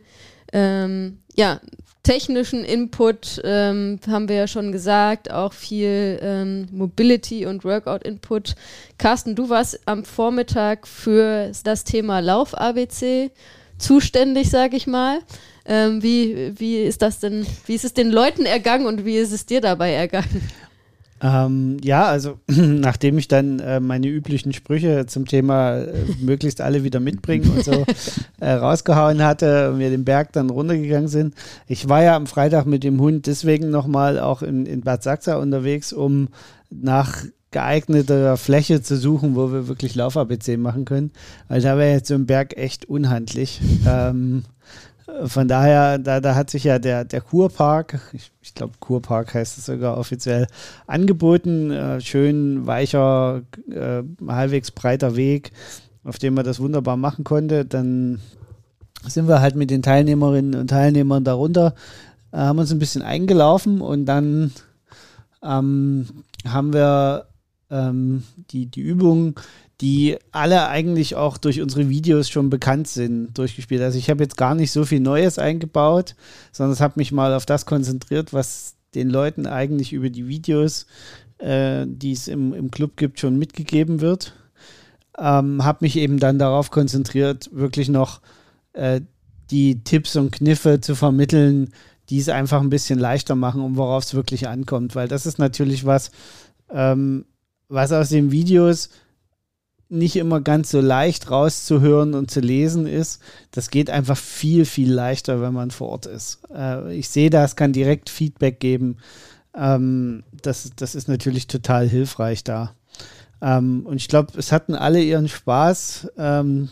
ähm, ja, technischen Input, ähm, haben wir ja schon gesagt, auch viel ähm, Mobility und Workout-Input. Carsten, du warst am Vormittag für das Thema Lauf-ABC zuständig, sage ich mal. Ähm, wie, wie ist das denn, wie ist es den Leuten ergangen und wie ist es dir dabei ergangen? Ähm, ja, also nachdem ich dann äh, meine üblichen Sprüche zum Thema äh, möglichst alle wieder mitbringen und so äh, rausgehauen hatte und wir den Berg dann runtergegangen sind. Ich war ja am Freitag mit dem Hund deswegen nochmal auch in, in Bad Sachsa unterwegs, um nach geeigneter Fläche zu suchen, wo wir wirklich Lauf-ABC machen können. Weil da wäre jetzt so ein Berg echt unhandlich. Ähm, von daher, da, da hat sich ja der, der Kurpark, ich, ich glaube Kurpark heißt es sogar offiziell, angeboten. Äh, schön weicher, äh, halbwegs breiter Weg, auf dem man das wunderbar machen konnte. Dann sind wir halt mit den Teilnehmerinnen und Teilnehmern darunter, äh, haben uns ein bisschen eingelaufen und dann am haben wir ähm, die, die Übungen, die alle eigentlich auch durch unsere Videos schon bekannt sind, durchgespielt. Also ich habe jetzt gar nicht so viel Neues eingebaut, sondern habe mich mal auf das konzentriert, was den Leuten eigentlich über die Videos, äh, die es im, im Club gibt, schon mitgegeben wird. Ähm, habe mich eben dann darauf konzentriert, wirklich noch äh, die Tipps und Kniffe zu vermitteln, die es einfach ein bisschen leichter machen, um worauf es wirklich ankommt. Weil das ist natürlich was, ähm, was aus den Videos nicht immer ganz so leicht rauszuhören und zu lesen ist. Das geht einfach viel, viel leichter, wenn man vor Ort ist. Äh, ich sehe das, kann direkt Feedback geben. Ähm, das, das ist natürlich total hilfreich da. Ähm, und ich glaube, es hatten alle ihren Spaß, ähm,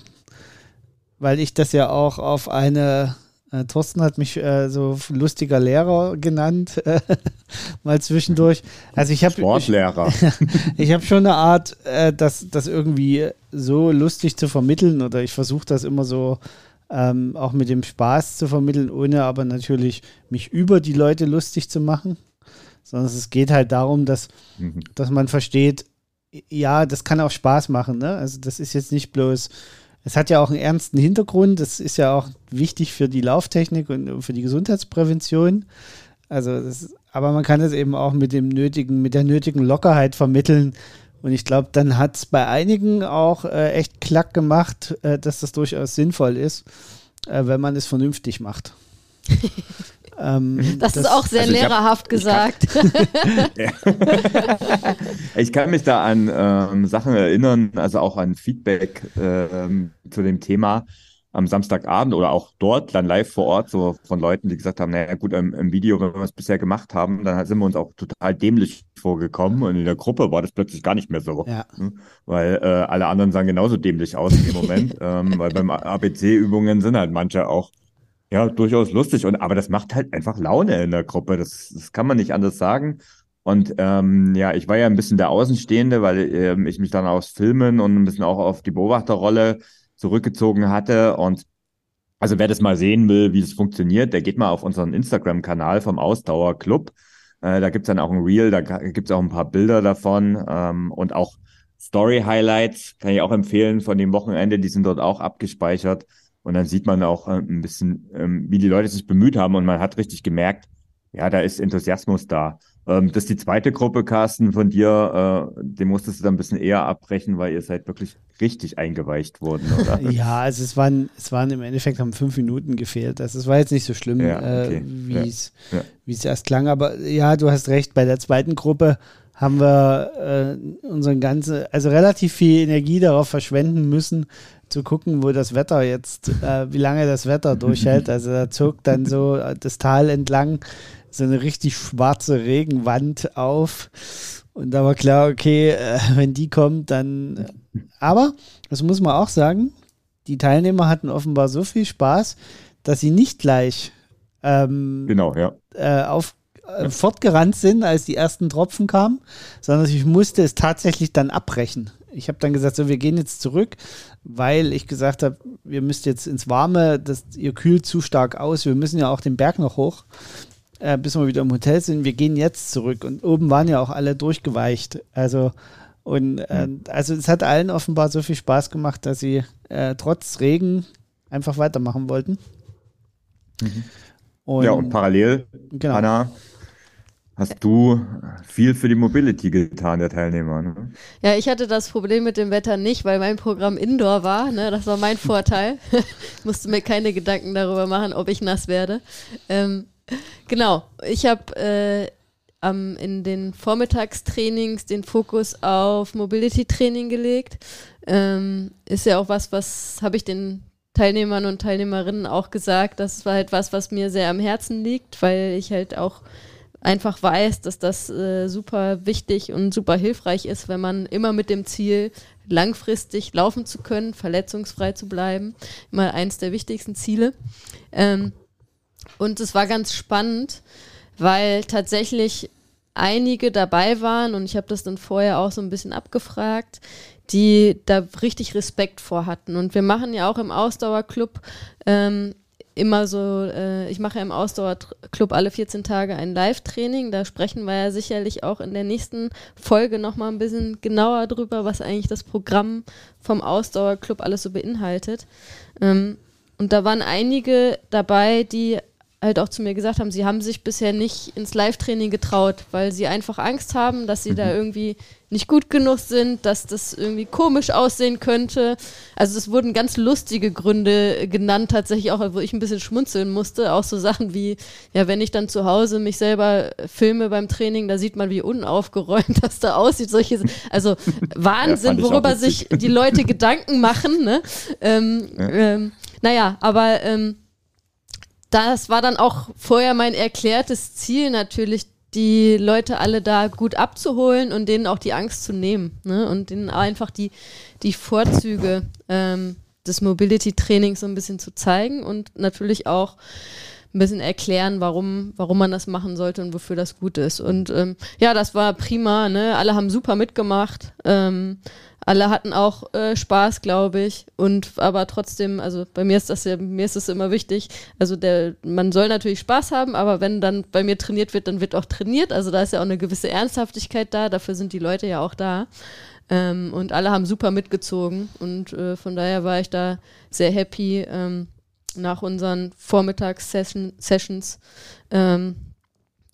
weil ich das ja auch auf eine äh, Thorsten hat mich äh, so lustiger Lehrer genannt, äh, mal zwischendurch. Also ich habe Sportlehrer. Ich, ich habe schon eine Art, äh, das, das irgendwie so lustig zu vermitteln oder ich versuche das immer so ähm, auch mit dem Spaß zu vermitteln, ohne aber natürlich mich über die Leute lustig zu machen. Sondern es geht halt darum, dass, mhm. dass man versteht, ja, das kann auch Spaß machen. Ne? Also das ist jetzt nicht bloß es hat ja auch einen ernsten Hintergrund. Das ist ja auch wichtig für die Lauftechnik und für die Gesundheitsprävention. Also, das, aber man kann es eben auch mit dem nötigen, mit der nötigen Lockerheit vermitteln. Und ich glaube, dann hat es bei einigen auch äh, echt klack gemacht, äh, dass das durchaus sinnvoll ist, äh, wenn man es vernünftig macht. Ähm, das, das, ist auch sehr also lehrerhaft hab, gesagt. Ich kann, ich kann, mich da an ähm, Sachen erinnern, also auch an Feedback ähm, zu dem Thema am Samstagabend oder auch dort dann live vor Ort, so von Leuten, die gesagt haben, naja gut, im, im Video, wenn wir es bisher gemacht haben, dann sind wir uns auch total dämlich vorgekommen und in der Gruppe war das plötzlich gar nicht mehr so. Ja. Ne? Weil äh, alle anderen sahen genauso dämlich aus im Moment, ähm, weil beim ABC-Übungen sind halt manche auch ja, durchaus lustig. Und, aber das macht halt einfach Laune in der Gruppe. Das, das kann man nicht anders sagen. Und ähm, ja, ich war ja ein bisschen der Außenstehende, weil ähm, ich mich dann aus Filmen und ein bisschen auch auf die Beobachterrolle zurückgezogen hatte. Und also wer das mal sehen will, wie das funktioniert, der geht mal auf unseren Instagram-Kanal vom Ausdauerclub. Äh, da gibt's dann auch ein Reel, da gibt's auch ein paar Bilder davon ähm, und auch Story-Highlights kann ich auch empfehlen von dem Wochenende, die sind dort auch abgespeichert. Und dann sieht man auch äh, ein bisschen, ähm, wie die Leute sich bemüht haben und man hat richtig gemerkt, ja, da ist Enthusiasmus da. Ähm, das ist die zweite Gruppe, Carsten, von dir, äh, den musstest du dann ein bisschen eher abbrechen, weil ihr seid wirklich richtig eingeweicht worden, oder? ja, also es waren, es waren im Endeffekt haben fünf Minuten gefehlt. Also es war jetzt nicht so schlimm, ja, okay. äh, wie ja. es ja. erst klang. Aber ja, du hast recht, bei der zweiten Gruppe haben wir äh, unseren ganzen, also relativ viel Energie darauf verschwenden müssen, zu gucken, wo das Wetter jetzt, äh, wie lange das Wetter durchhält. Also da zog dann so das Tal entlang so eine richtig schwarze Regenwand auf. Und da war klar, okay, äh, wenn die kommt, dann. Aber, das muss man auch sagen, die Teilnehmer hatten offenbar so viel Spaß, dass sie nicht gleich ähm, genau, ja. äh, auf, äh, fortgerannt sind, als die ersten Tropfen kamen, sondern ich musste es tatsächlich dann abbrechen. Ich habe dann gesagt, so, wir gehen jetzt zurück, weil ich gesagt habe, wir müsst jetzt ins Warme, das, ihr kühlt zu stark aus, wir müssen ja auch den Berg noch hoch, äh, bis wir wieder im Hotel sind. Wir gehen jetzt zurück und oben waren ja auch alle durchgeweicht. Also und äh, also es hat allen offenbar so viel Spaß gemacht, dass sie äh, trotz Regen einfach weitermachen wollten. Mhm. Und, ja, und parallel, genau. Anna, hast du viel für die Mobility getan, der Teilnehmer. Ne? Ja, ich hatte das Problem mit dem Wetter nicht, weil mein Programm Indoor war. Ne? Das war mein Vorteil. ich musste mir keine Gedanken darüber machen, ob ich nass werde. Ähm, genau, ich habe äh, ähm, in den Vormittagstrainings den Fokus auf Mobility-Training gelegt. Ähm, ist ja auch was, was habe ich den Teilnehmern und Teilnehmerinnen auch gesagt. Das war halt was, was mir sehr am Herzen liegt, weil ich halt auch einfach weiß, dass das äh, super wichtig und super hilfreich ist, wenn man immer mit dem Ziel, langfristig laufen zu können, verletzungsfrei zu bleiben, immer eins der wichtigsten Ziele. Ähm, und es war ganz spannend, weil tatsächlich einige dabei waren und ich habe das dann vorher auch so ein bisschen abgefragt, die da richtig Respekt vor hatten. Und wir machen ja auch im Ausdauerclub ähm, immer so, äh, ich mache im Ausdauerclub alle 14 Tage ein Live-Training. Da sprechen wir ja sicherlich auch in der nächsten Folge nochmal ein bisschen genauer drüber, was eigentlich das Programm vom Ausdauerclub alles so beinhaltet. Ähm, und da waren einige dabei, die halt auch zu mir gesagt haben, sie haben sich bisher nicht ins Live-Training getraut, weil sie einfach Angst haben, dass sie mhm. da irgendwie nicht gut genug sind, dass das irgendwie komisch aussehen könnte. Also es wurden ganz lustige Gründe genannt, tatsächlich auch, wo ich ein bisschen schmunzeln musste. Auch so Sachen wie, ja, wenn ich dann zu Hause mich selber filme beim Training, da sieht man, wie unaufgeräumt das da aussieht. Solche, also Wahnsinn, ja, worüber sich die Leute Gedanken machen. Ne? Ähm, ja. ähm, naja, aber ähm, das war dann auch vorher mein erklärtes Ziel natürlich, die Leute alle da gut abzuholen und denen auch die Angst zu nehmen ne? und denen einfach die, die Vorzüge ähm, des Mobility-Trainings so ein bisschen zu zeigen und natürlich auch ein bisschen erklären, warum, warum man das machen sollte und wofür das gut ist. Und ähm, ja, das war prima, ne? Alle haben super mitgemacht. Ähm, alle hatten auch äh, Spaß, glaube ich. Und aber trotzdem, also bei mir ist das ja, mir ist das immer wichtig. Also der, man soll natürlich Spaß haben, aber wenn dann bei mir trainiert wird, dann wird auch trainiert. Also da ist ja auch eine gewisse Ernsthaftigkeit da. Dafür sind die Leute ja auch da. Ähm, und alle haben super mitgezogen. Und äh, von daher war ich da sehr happy ähm, nach unseren Vormittags-Sessions. Ähm,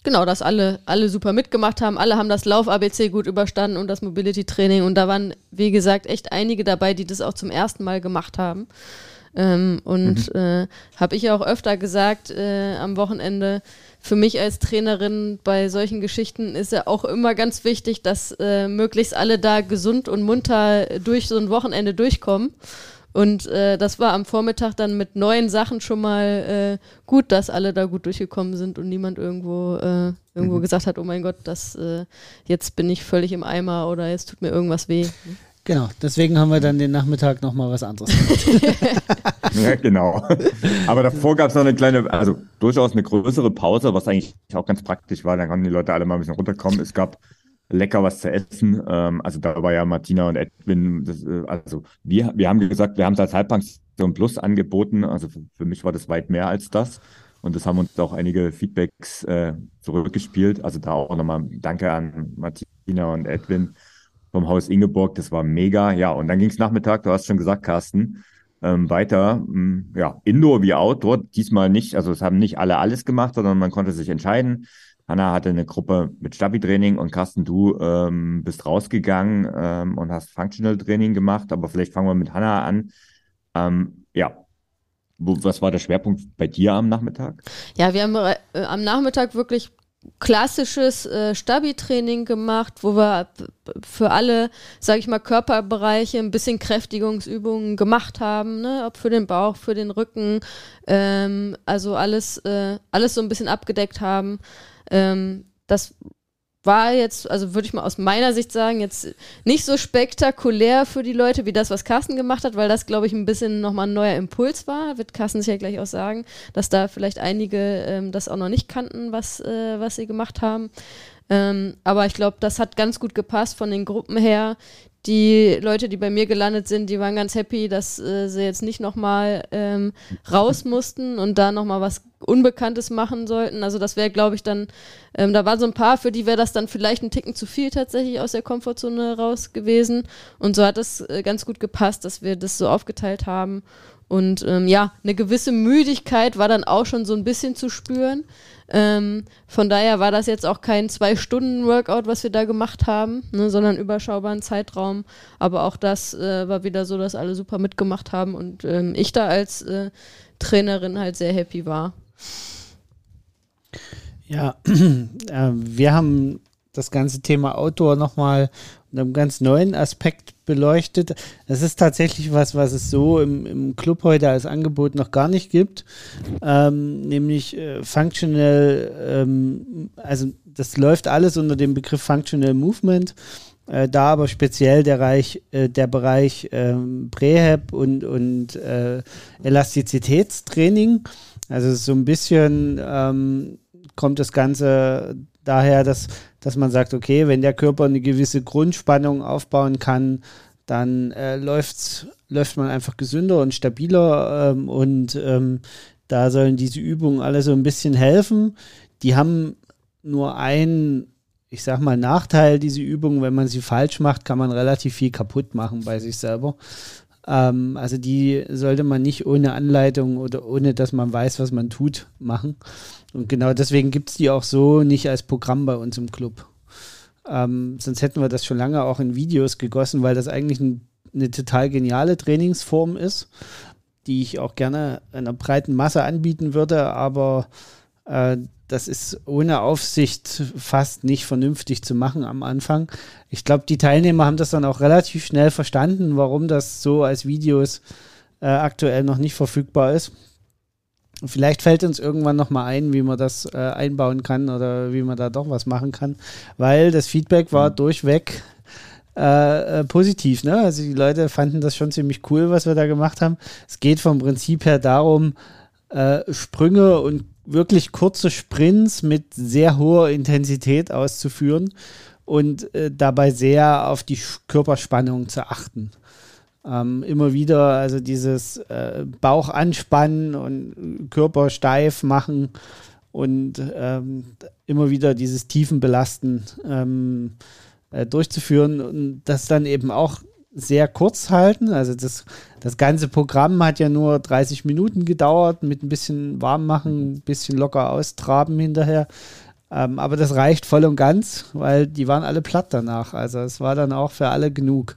genau, dass alle, alle super mitgemacht haben. Alle haben das Lauf-ABC gut überstanden und das Mobility-Training. Und da waren, wie gesagt, echt einige dabei, die das auch zum ersten Mal gemacht haben. Ähm, und mhm. äh, habe ich auch öfter gesagt äh, am Wochenende, für mich als Trainerin bei solchen Geschichten ist ja auch immer ganz wichtig, dass äh, möglichst alle da gesund und munter durch so ein Wochenende durchkommen. Und äh, das war am Vormittag dann mit neuen Sachen schon mal äh, gut, dass alle da gut durchgekommen sind und niemand irgendwo, äh, irgendwo mhm. gesagt hat, oh mein Gott, das, äh, jetzt bin ich völlig im Eimer oder jetzt tut mir irgendwas weh. Genau, deswegen haben wir dann den Nachmittag nochmal was anderes gemacht. ja, genau. Aber davor gab es noch eine kleine, also durchaus eine größere Pause, was eigentlich auch ganz praktisch war. Dann konnten die Leute alle mal ein bisschen runterkommen. Es gab lecker was zu essen. Ähm, also da war ja Martina und Edwin, das, äh, also wir, wir haben gesagt, wir haben es als Halbpension Plus angeboten. Also für, für, mich war das weit mehr als das. Und das haben uns auch einige Feedbacks äh, zurückgespielt. Also da auch nochmal Danke an Martina und Edwin vom Haus Ingeborg. Das war mega. Ja, und dann ging es Nachmittag, du hast schon gesagt, Carsten, ähm, weiter, mh, hm, ja, Indoor wie Outdoor. Diesmal nicht, also es haben nicht alle alles gemacht, sondern man konnte sich entscheiden. Hanna hatte eine Gruppe mit Stabi-Training und Carsten, du ähm, bist rausgegangen ähm, und hast Functional-Training gemacht, aber vielleicht fangen wir mit Hanna an. Ähm, ja, was war der Schwerpunkt bei dir am Nachmittag? Ja, wir haben äh, am Nachmittag wirklich klassisches äh, Stabi-Training gemacht, wo wir für alle, sage ich mal, Körperbereiche ein bisschen Kräftigungsübungen gemacht haben, ne? ob für den Bauch, für den Rücken, ähm, also alles, äh, alles so ein bisschen abgedeckt haben. Ähm, das war jetzt, also würde ich mal aus meiner Sicht sagen, jetzt nicht so spektakulär für die Leute wie das, was Carsten gemacht hat, weil das, glaube ich, ein bisschen nochmal ein neuer Impuls war. Wird Carsten sicher gleich auch sagen, dass da vielleicht einige ähm, das auch noch nicht kannten, was, äh, was sie gemacht haben. Ähm, aber ich glaube, das hat ganz gut gepasst von den Gruppen her die Leute, die bei mir gelandet sind, die waren ganz happy, dass äh, sie jetzt nicht nochmal ähm, raus mussten und da nochmal was Unbekanntes machen sollten. Also das wäre, glaube ich, dann, ähm, da waren so ein paar, für die wäre das dann vielleicht ein Ticken zu viel tatsächlich aus der Komfortzone raus gewesen. Und so hat es äh, ganz gut gepasst, dass wir das so aufgeteilt haben. Und ähm, ja, eine gewisse Müdigkeit war dann auch schon so ein bisschen zu spüren. Ähm, von daher war das jetzt auch kein Zwei-Stunden-Workout, was wir da gemacht haben, ne, sondern überschaubaren Zeitraum. Aber auch das äh, war wieder so, dass alle super mitgemacht haben und ähm, ich da als äh, Trainerin halt sehr happy war. Ja, äh, wir haben das ganze Thema Outdoor nochmal unter einem ganz neuen Aspekt beleuchtet. Es ist tatsächlich was, was es so im, im Club heute als Angebot noch gar nicht gibt, ähm, nämlich äh, Functional, ähm, also das läuft alles unter dem Begriff Functional Movement. Äh, da aber speziell der, Reich, äh, der Bereich ähm, Prähab und, und äh, Elastizitätstraining. Also so ein bisschen ähm, kommt das Ganze daher, dass, dass man sagt, okay, wenn der Körper eine gewisse Grundspannung aufbauen kann, dann äh, läuft's, läuft man einfach gesünder und stabiler ähm, und ähm, Da sollen diese Übungen alle so ein bisschen helfen. Die haben nur einen, ich sag mal, Nachteil, diese Übungen. Wenn man sie falsch macht, kann man relativ viel kaputt machen bei sich selber. Ähm, also die sollte man nicht ohne Anleitung oder ohne, dass man weiß, was man tut, machen. Und genau deswegen gibt es die auch so nicht als Programm bei uns im Club. Ähm, sonst hätten wir das schon lange auch in Videos gegossen, weil das eigentlich ein, eine total geniale Trainingsform ist, die ich auch gerne einer breiten Masse anbieten würde, aber äh, das ist ohne Aufsicht fast nicht vernünftig zu machen am Anfang. Ich glaube, die Teilnehmer haben das dann auch relativ schnell verstanden, warum das so als Videos äh, aktuell noch nicht verfügbar ist. Vielleicht fällt uns irgendwann noch mal ein, wie man das äh, einbauen kann oder wie man da doch was machen kann, weil das Feedback war mhm. durchweg äh, äh, positiv. Ne? Also die Leute fanden das schon ziemlich cool, was wir da gemacht haben. Es geht vom Prinzip her darum, äh, Sprünge und wirklich kurze Sprints mit sehr hoher Intensität auszuführen und äh, dabei sehr auf die Körperspannung zu achten. Ähm, immer wieder also dieses äh, Bauch anspannen und Körper steif machen und ähm, immer wieder dieses Tiefenbelasten ähm, äh, durchzuführen und das dann eben auch sehr kurz halten. Also das, das ganze Programm hat ja nur 30 Minuten gedauert mit ein bisschen warm machen, ein bisschen locker austraben hinterher. Ähm, aber das reicht voll und ganz, weil die waren alle platt danach. Also es war dann auch für alle genug.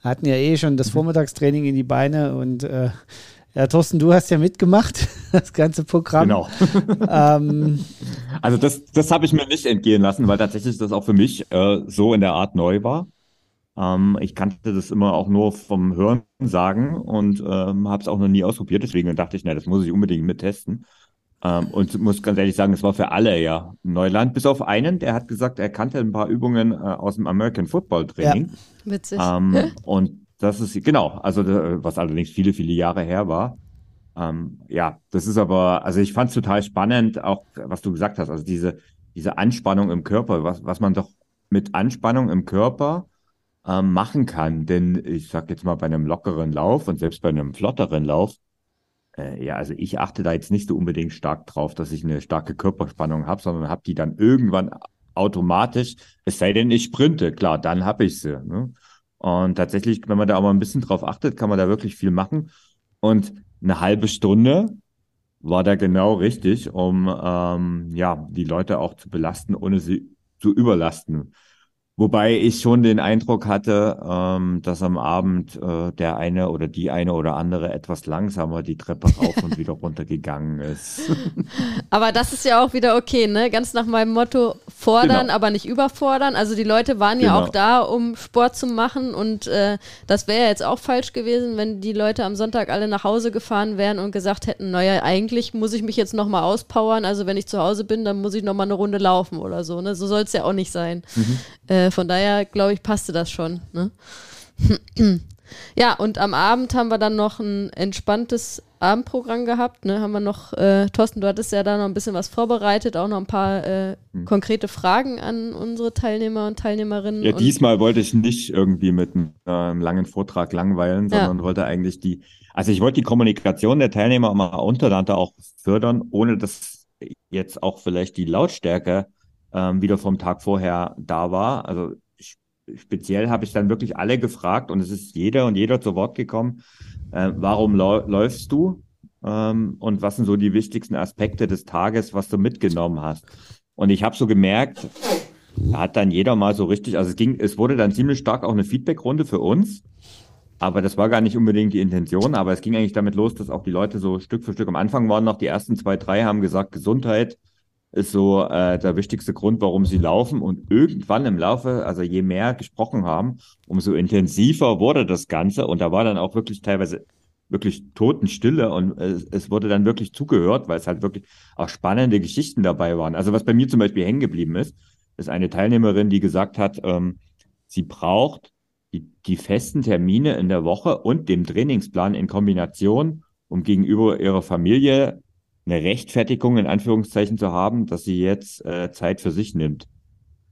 Wir hatten ja eh schon das mhm. Vormittagstraining in die Beine und äh, ja, Thorsten, du hast ja mitgemacht, das ganze Programm. Genau. ähm, also das, das habe ich mir nicht entgehen lassen, weil tatsächlich das auch für mich äh, so in der Art neu war. Ähm, ich kannte das immer auch nur vom Hören sagen und ähm, habe es auch noch nie ausprobiert. Deswegen dachte ich, na, das muss ich unbedingt mittesten. Ähm, und muss ganz ehrlich sagen, es war für alle ja Neuland, bis auf einen, der hat gesagt, er kannte ein paar Übungen äh, aus dem American Football Training. Ja, witzig. Ähm, und das ist, genau, also was allerdings viele, viele Jahre her war. Ähm, ja, das ist aber, also ich fand es total spannend, auch was du gesagt hast, also diese, diese Anspannung im Körper, was, was man doch mit Anspannung im Körper ähm, machen kann. Denn ich sag jetzt mal bei einem lockeren Lauf und selbst bei einem flotteren Lauf, äh, ja, also ich achte da jetzt nicht so unbedingt stark drauf, dass ich eine starke Körperspannung habe, sondern habe die dann irgendwann automatisch, es sei denn, ich sprinte, klar, dann habe ich sie. Ne? Und tatsächlich, wenn man da auch mal ein bisschen drauf achtet, kann man da wirklich viel machen. Und eine halbe Stunde war da genau richtig, um ähm, ja die Leute auch zu belasten, ohne sie zu überlasten. Wobei ich schon den Eindruck hatte, ähm, dass am Abend äh, der eine oder die eine oder andere etwas langsamer die Treppe rauf und wieder runter gegangen ist. Aber das ist ja auch wieder okay, ne? Ganz nach meinem Motto fordern, genau. aber nicht überfordern. Also die Leute waren ja genau. auch da, um Sport zu machen und äh, das wäre ja jetzt auch falsch gewesen, wenn die Leute am Sonntag alle nach Hause gefahren wären und gesagt hätten, naja, eigentlich muss ich mich jetzt nochmal auspowern. Also wenn ich zu Hause bin, dann muss ich nochmal eine Runde laufen oder so. Ne? So soll es ja auch nicht sein. Mhm. Äh, äh, von daher, glaube ich, passte das schon. Ne? ja, und am Abend haben wir dann noch ein entspanntes Abendprogramm gehabt. Ne? Haben wir noch, äh, Thorsten, du hattest ja da noch ein bisschen was vorbereitet, auch noch ein paar äh, hm. konkrete Fragen an unsere Teilnehmer und Teilnehmerinnen. Ja, diesmal wollte ich nicht irgendwie mit einem äh, langen Vortrag langweilen, sondern ja. wollte eigentlich die, also ich wollte die Kommunikation der Teilnehmer mal untereinander auch fördern, ohne dass jetzt auch vielleicht die Lautstärke ähm, wieder vom Tag vorher da war. Also speziell habe ich dann wirklich alle gefragt und es ist jeder und jeder zu Wort gekommen, äh, warum läufst du ähm, und was sind so die wichtigsten Aspekte des Tages, was du mitgenommen hast. Und ich habe so gemerkt, da hat dann jeder mal so richtig, also es ging, es wurde dann ziemlich stark auch eine Feedbackrunde für uns. Aber das war gar nicht unbedingt die Intention, aber es ging eigentlich damit los, dass auch die Leute so Stück für Stück am Anfang waren noch die ersten zwei, drei haben gesagt, Gesundheit, ist so äh, der wichtigste Grund, warum sie laufen. Und irgendwann im Laufe, also je mehr gesprochen haben, umso intensiver wurde das Ganze. Und da war dann auch wirklich teilweise wirklich Totenstille und es, es wurde dann wirklich zugehört, weil es halt wirklich auch spannende Geschichten dabei waren. Also was bei mir zum Beispiel hängen geblieben ist, ist eine Teilnehmerin, die gesagt hat, ähm, sie braucht die, die festen Termine in der Woche und dem Trainingsplan in Kombination, um gegenüber ihrer Familie eine Rechtfertigung in Anführungszeichen zu haben, dass sie jetzt äh, Zeit für sich nimmt.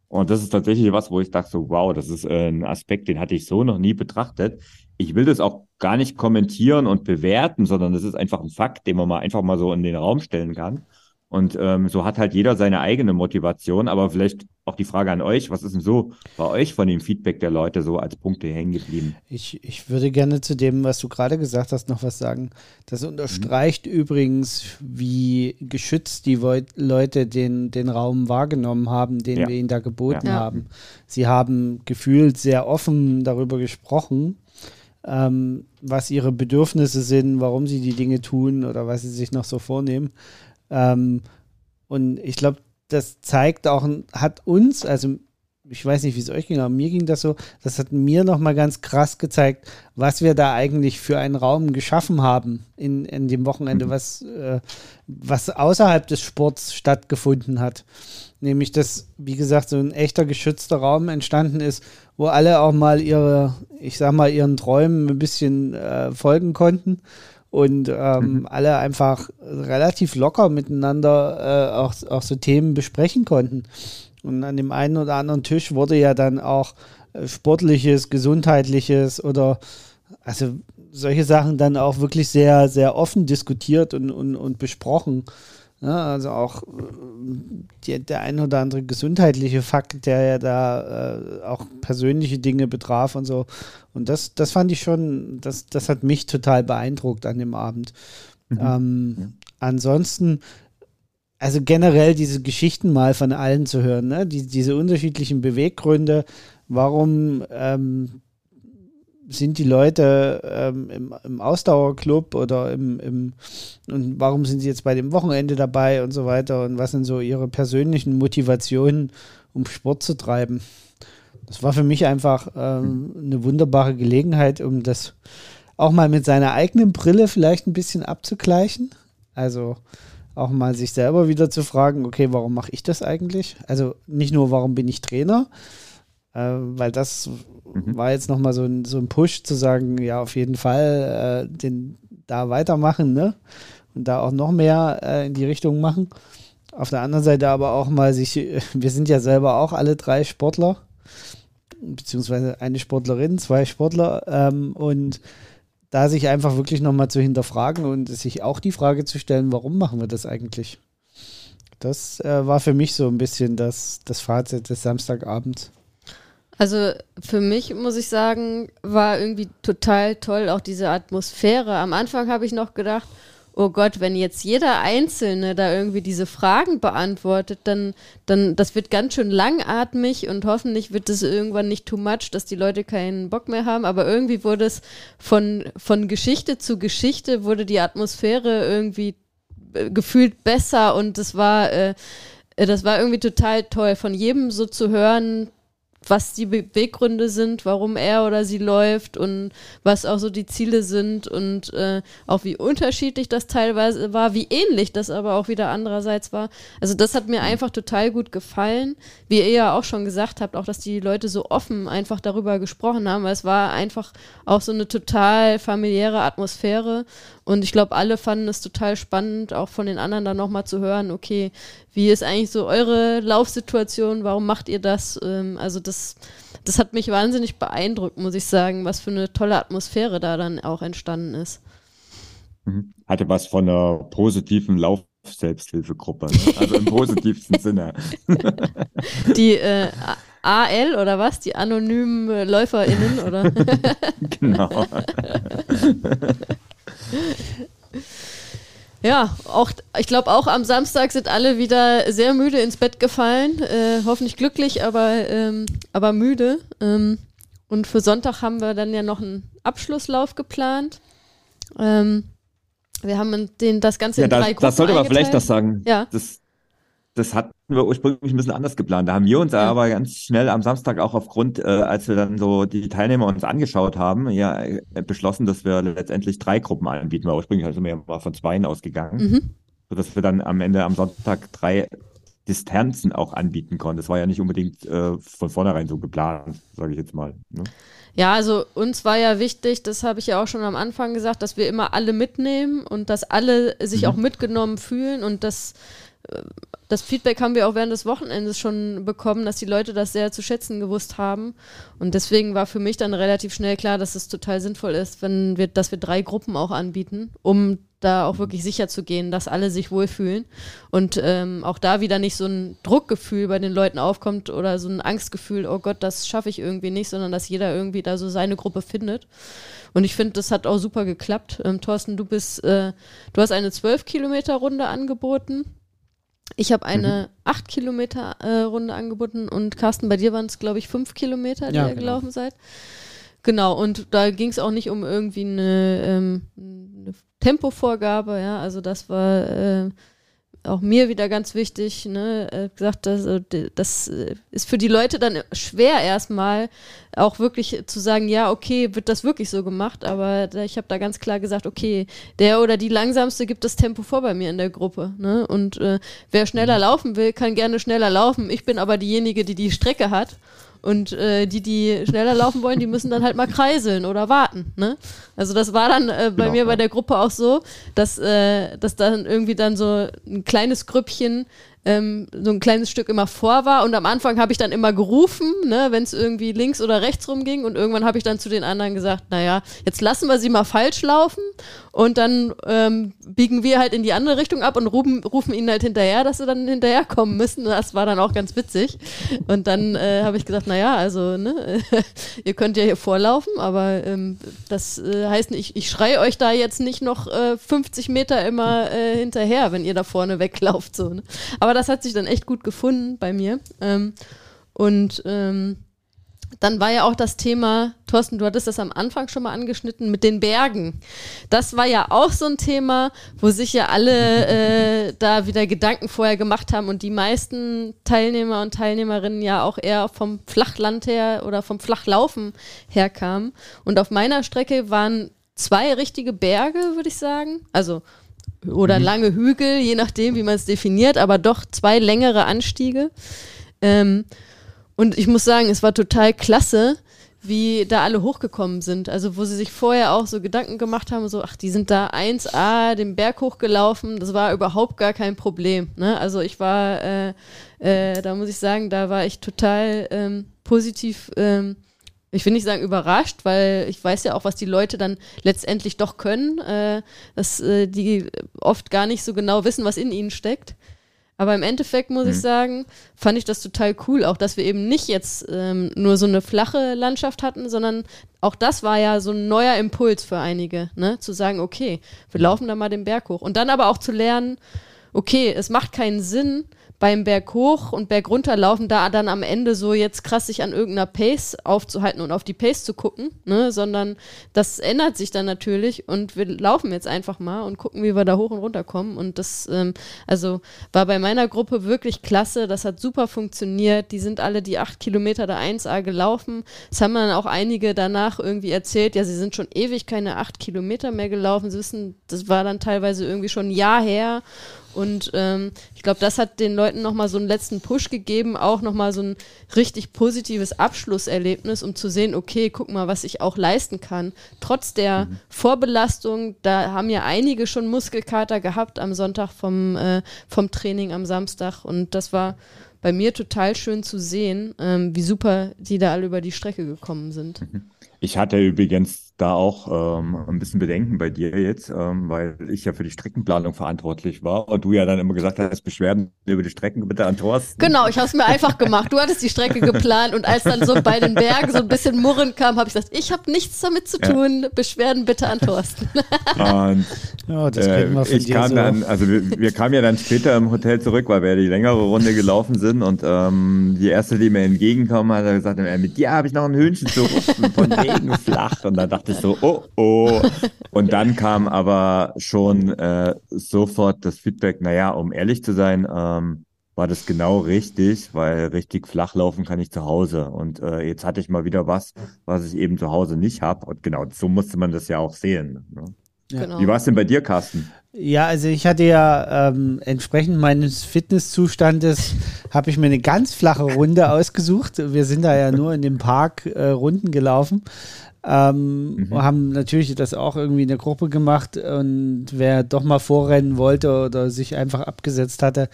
Und das ist tatsächlich was, wo ich dachte so, wow, das ist äh, ein Aspekt, den hatte ich so noch nie betrachtet. ich will das auch gar nicht kommentieren und bewerten, sondern das ist einfach ein Fakt, den man mal einfach mal so in den Raum stellen kann. Und ähm, so hat halt jeder seine eigene Motivation. Aber vielleicht auch die Frage an euch, was ist denn so bei euch von dem Feedback der Leute so als Punkte hängen geblieben? Ich, ich würde gerne zu dem, was du gerade gesagt hast, noch was sagen. Das unterstreicht mhm. übrigens, wie geschützt die Leute den, den Raum wahrgenommen haben, den ja. wir ihnen da geboten ja. haben. Sie haben gefühlt sehr offen darüber gesprochen. Ähm, was ihre Bedürfnisse sind, warum sie die Dinge tun oder was sie sich noch so vornehmen. Ähm, und ich glaube, das zeigt auch, hat uns, also ich weiß nicht, wie es euch ging, aber mir ging das so, das hat mir nochmal ganz krass gezeigt, was wir da eigentlich für einen Raum geschaffen haben in, in dem Wochenende, mhm. was, äh, was außerhalb des Sports stattgefunden hat. Nämlich, dass, wie gesagt, so ein echter geschützter Raum entstanden ist, wo alle auch mal ihre, ich sag mal, ihren Träumen ein bisschen äh, folgen konnten und ähm, mhm. alle einfach relativ locker miteinander äh, auch, auch so Themen besprechen konnten. Und an dem einen oder anderen Tisch wurde ja dann auch äh, sportliches, gesundheitliches oder also solche Sachen dann auch wirklich sehr, sehr offen diskutiert und, und, und besprochen. Ja, also auch äh, die, der ein oder andere gesundheitliche Fakt, der ja da äh, auch persönliche Dinge betraf und so. Und das, das fand ich schon, das, das hat mich total beeindruckt an dem Abend. Mhm. Ähm, ja. Ansonsten, also generell diese Geschichten mal von allen zu hören, ne? die, diese unterschiedlichen Beweggründe, warum ähm, sind die Leute ähm, im, im, Ausdauerclub oder im, im, und warum sind sie jetzt bei dem Wochenende dabei und so weiter und was sind so ihre persönlichen Motivationen, um Sport zu treiben. Das war für mich einfach ähm, eine wunderbare Gelegenheit, um das auch mal mit seiner eigenen Brille vielleicht ein bisschen abzugleichen. Also auch mal sich selber wieder zu fragen, okay, warum mache ich das eigentlich? Also nicht nur, warum bin ich Trainer, weil das mhm. war jetzt nochmal so ein, so ein Push zu sagen, ja, auf jeden Fall äh, den da weitermachen, ne? Und da auch noch mehr äh, in die Richtung machen. Auf der anderen Seite aber auch mal sich, wir sind ja selber auch alle drei Sportler, beziehungsweise eine Sportlerin, zwei Sportler, ähm, und da sich einfach wirklich nochmal zu hinterfragen und sich auch die Frage zu stellen, warum machen wir das eigentlich? Das äh, war für mich so ein bisschen das, das Fazit des Samstagabends. Also für mich muss ich sagen, war irgendwie total toll auch diese Atmosphäre. Am Anfang habe ich noch gedacht, oh Gott, wenn jetzt jeder Einzelne da irgendwie diese Fragen beantwortet, dann, dann, das wird ganz schön langatmig und hoffentlich wird es irgendwann nicht too much, dass die Leute keinen Bock mehr haben. Aber irgendwie wurde es von, von Geschichte zu Geschichte, wurde die Atmosphäre irgendwie äh, gefühlt besser und das war, äh, das war irgendwie total toll, von jedem so zu hören, was die Beweggründe sind, warum er oder sie läuft und was auch so die Ziele sind und äh, auch wie unterschiedlich das teilweise war, wie ähnlich das aber auch wieder andererseits war. Also das hat mir einfach total gut gefallen, wie ihr ja auch schon gesagt habt, auch dass die Leute so offen einfach darüber gesprochen haben, weil es war einfach auch so eine total familiäre Atmosphäre und ich glaube, alle fanden es total spannend, auch von den anderen dann nochmal zu hören, okay, wie ist eigentlich so eure Laufsituation, warum macht ihr das? Ähm, also das, das hat mich wahnsinnig beeindruckt, muss ich sagen, was für eine tolle Atmosphäre da dann auch entstanden ist. Mhm. Hatte was von einer positiven Lauf Selbsthilfegruppe, ne? also im positivsten Sinne. Die äh, AL oder was? Die anonymen LäuferInnen, oder? genau. Ja, auch ich glaube auch am Samstag sind alle wieder sehr müde ins Bett gefallen. Äh, hoffentlich glücklich, aber, ähm, aber müde. Ähm, und für Sonntag haben wir dann ja noch einen Abschlusslauf geplant. Ähm, wir haben den, das Ganze ja, in drei das, Gruppen Das sollte man vielleicht noch sagen. Ja. Das, das hatten wir ursprünglich ein bisschen anders geplant. Da haben wir uns ja. aber ganz schnell am Samstag auch aufgrund, äh, als wir dann so die Teilnehmer uns angeschaut haben, ja äh, beschlossen, dass wir letztendlich drei Gruppen anbieten. Weil ursprünglich sind wir ja mal von zweien ausgegangen, mhm. sodass wir dann am Ende am Sonntag drei Distanzen auch anbieten konnten. Das war ja nicht unbedingt äh, von vornherein so geplant, sage ich jetzt mal. Ne? Ja, also uns war ja wichtig, das habe ich ja auch schon am Anfang gesagt, dass wir immer alle mitnehmen und dass alle sich mhm. auch mitgenommen fühlen und dass das Feedback haben wir auch während des Wochenendes schon bekommen, dass die Leute das sehr zu schätzen gewusst haben. Und deswegen war für mich dann relativ schnell klar, dass es total sinnvoll ist, wenn wir, dass wir drei Gruppen auch anbieten, um da auch wirklich sicher zu gehen, dass alle sich wohlfühlen und ähm, auch da wieder nicht so ein Druckgefühl bei den Leuten aufkommt oder so ein Angstgefühl, oh Gott, das schaffe ich irgendwie nicht, sondern dass jeder irgendwie da so seine Gruppe findet. Und ich finde, das hat auch super geklappt. Ähm, Thorsten, du bist, äh, du hast eine 12 Kilometer Runde angeboten. Ich habe eine mhm. 8 Kilometer äh, Runde angeboten und Carsten, bei dir waren es, glaube ich, 5 Kilometer, die ja, ihr genau. gelaufen seid. Genau, und da ging es auch nicht um irgendwie eine, ähm, eine Tempovorgabe, ja, also das war äh, auch mir wieder ganz wichtig, ne, äh, gesagt, dass, äh, das äh, ist für die Leute dann schwer erstmal auch wirklich zu sagen, ja, okay, wird das wirklich so gemacht, aber ich habe da ganz klar gesagt, okay, der oder die langsamste gibt das Tempo vor bei mir in der Gruppe, ne, und äh, wer schneller laufen will, kann gerne schneller laufen, ich bin aber diejenige, die die Strecke hat und äh, die, die schneller laufen wollen, die müssen dann halt mal kreiseln oder warten. Ne? Also das war dann äh, bei genau, mir bei der Gruppe auch so, dass, äh, dass dann irgendwie dann so ein kleines Grüppchen ähm, so ein kleines Stück immer vor war. Und am Anfang habe ich dann immer gerufen, ne, wenn es irgendwie links oder rechts rumging. Und irgendwann habe ich dann zu den anderen gesagt, naja, jetzt lassen wir sie mal falsch laufen und dann ähm, biegen wir halt in die andere Richtung ab und rufen, rufen ihnen halt hinterher, dass sie dann hinterherkommen müssen. Das war dann auch ganz witzig. Und dann äh, habe ich gesagt, naja, also, ne, ihr könnt ja hier vorlaufen, aber ähm, das äh, heißt, ich, ich schreie euch da jetzt nicht noch äh, 50 Meter immer äh, hinterher, wenn ihr da vorne weglauft. So, ne? Aber das hat sich dann echt gut gefunden bei mir. Ähm, und ähm, dann war ja auch das Thema, Thorsten, du hattest das am Anfang schon mal angeschnitten, mit den Bergen. Das war ja auch so ein Thema, wo sich ja alle äh, da wieder Gedanken vorher gemacht haben und die meisten Teilnehmer und Teilnehmerinnen ja auch eher vom Flachland her oder vom Flachlaufen herkamen. Und auf meiner Strecke waren zwei richtige Berge, würde ich sagen. Also oder mhm. lange Hügel, je nachdem, wie man es definiert, aber doch zwei längere Anstiege. Ähm, und ich muss sagen, es war total klasse, wie da alle hochgekommen sind. Also wo sie sich vorher auch so Gedanken gemacht haben, so, ach, die sind da 1A den Berg hochgelaufen, das war überhaupt gar kein Problem. Ne? Also ich war, äh, äh, da muss ich sagen, da war ich total ähm, positiv ähm, ich will nicht sagen überrascht, weil ich weiß ja auch, was die Leute dann letztendlich doch können, äh, dass äh, die oft gar nicht so genau wissen, was in ihnen steckt. Aber im Endeffekt muss mhm. ich sagen, fand ich das total cool, auch dass wir eben nicht jetzt ähm, nur so eine flache Landschaft hatten, sondern auch das war ja so ein neuer Impuls für einige, ne? Zu sagen, okay, wir laufen da mal den Berg hoch. Und dann aber auch zu lernen, okay, es macht keinen Sinn, beim Berg hoch und Berg runterlaufen, da dann am Ende so jetzt krass sich an irgendeiner Pace aufzuhalten und auf die Pace zu gucken, ne, sondern das ändert sich dann natürlich und wir laufen jetzt einfach mal und gucken, wie wir da hoch und runter kommen. Und das, ähm, also war bei meiner Gruppe wirklich klasse, das hat super funktioniert, die sind alle die acht Kilometer der 1A gelaufen, es haben dann auch einige danach irgendwie erzählt, ja, sie sind schon ewig keine acht Kilometer mehr gelaufen, sie wissen, das war dann teilweise irgendwie schon ein Jahr her und ähm, ich glaube, das hat den Leuten nochmal so einen letzten Push gegeben, auch nochmal so ein richtig positives Abschlusserlebnis, um zu sehen, okay, guck mal, was ich auch leisten kann. Trotz der mhm. Vorbelastung, da haben ja einige schon Muskelkater gehabt am Sonntag vom, äh, vom Training am Samstag. Und das war bei mir total schön zu sehen, ähm, wie super die da alle über die Strecke gekommen sind. Ich hatte übrigens da auch ähm, ein bisschen Bedenken bei dir jetzt, ähm, weil ich ja für die Streckenplanung verantwortlich war und du ja dann immer gesagt hast, Beschwerden über die Strecken bitte an Thorsten. Genau, ich habe es mir einfach gemacht. Du hattest die Strecke geplant und als dann so bei den Bergen so ein bisschen Murren kam, habe ich gesagt, ich habe nichts damit zu tun. Ja. Beschwerden bitte an Thorsten. Und ja, das äh, wir ich kam so. dann, also wir, wir, kamen ja dann später im Hotel zurück, weil wir ja die längere Runde gelaufen sind und ähm, die erste, die mir entgegenkam, hat gesagt, mit dir habe ich noch ein Hühnchen zu rufen von Regen flach. Und dann dachte ich so, oh, oh. Und dann kam aber schon äh, sofort das Feedback, naja, um ehrlich zu sein, ähm, war das genau richtig, weil richtig flach laufen kann ich zu Hause. Und äh, jetzt hatte ich mal wieder was, was ich eben zu Hause nicht habe. Und genau, so musste man das ja auch sehen. Ne? Ja. Genau. Wie war es denn bei dir, Carsten? Ja, also ich hatte ja ähm, entsprechend meines Fitnesszustandes habe ich mir eine ganz flache Runde ausgesucht. Wir sind da ja nur in dem Park äh, Runden gelaufen. Ähm, mhm. Haben natürlich das auch irgendwie in der Gruppe gemacht und wer doch mal vorrennen wollte oder sich einfach abgesetzt hatte,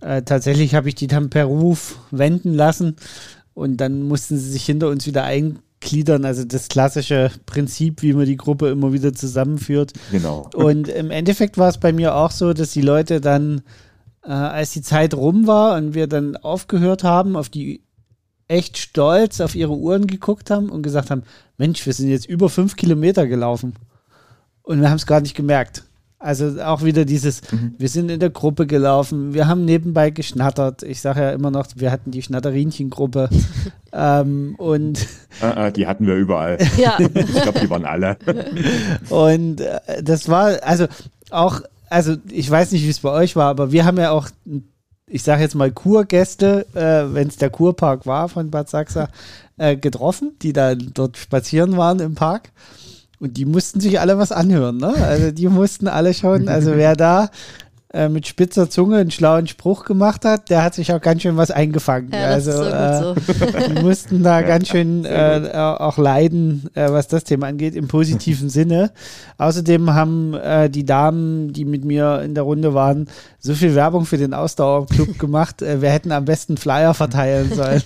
Äh, tatsächlich habe ich die dann per Ruf wenden lassen und dann mussten sie sich hinter uns wieder eingliedern. Also das klassische Prinzip, wie man die Gruppe immer wieder zusammenführt. Genau. Und im Endeffekt war es bei mir auch so, dass die Leute dann, äh, als die Zeit rum war und wir dann aufgehört haben, auf die echt stolz auf ihre Uhren geguckt haben und gesagt haben, Mensch, wir sind jetzt über fünf Kilometer gelaufen. Und wir haben es gar nicht gemerkt. Also auch wieder dieses, mhm. wir sind in der Gruppe gelaufen, wir haben nebenbei geschnattert. Ich sage ja immer noch, wir hatten die Schnatterinchen-Gruppe. ähm, und äh, äh, die hatten wir überall. Ja. ich glaube, die waren alle. und äh, das war, also auch, also ich weiß nicht, wie es bei euch war, aber wir haben ja auch, ich sage jetzt mal Kurgäste, äh, wenn es der Kurpark war von Bad Sachsa, äh, getroffen, die da dort spazieren waren im Park. Und die mussten sich alle was anhören, ne? Also die mussten alle schon, also wer da äh, mit spitzer Zunge einen schlauen Spruch gemacht hat, der hat sich auch ganz schön was eingefangen. Ja, also so äh, so. die mussten da ja, ganz schön äh, auch leiden, äh, was das Thema angeht, im positiven Sinne. Außerdem haben äh, die Damen, die mit mir in der Runde waren, so viel Werbung für den Ausdauerclub gemacht. Äh, wir hätten am besten Flyer verteilen sollen.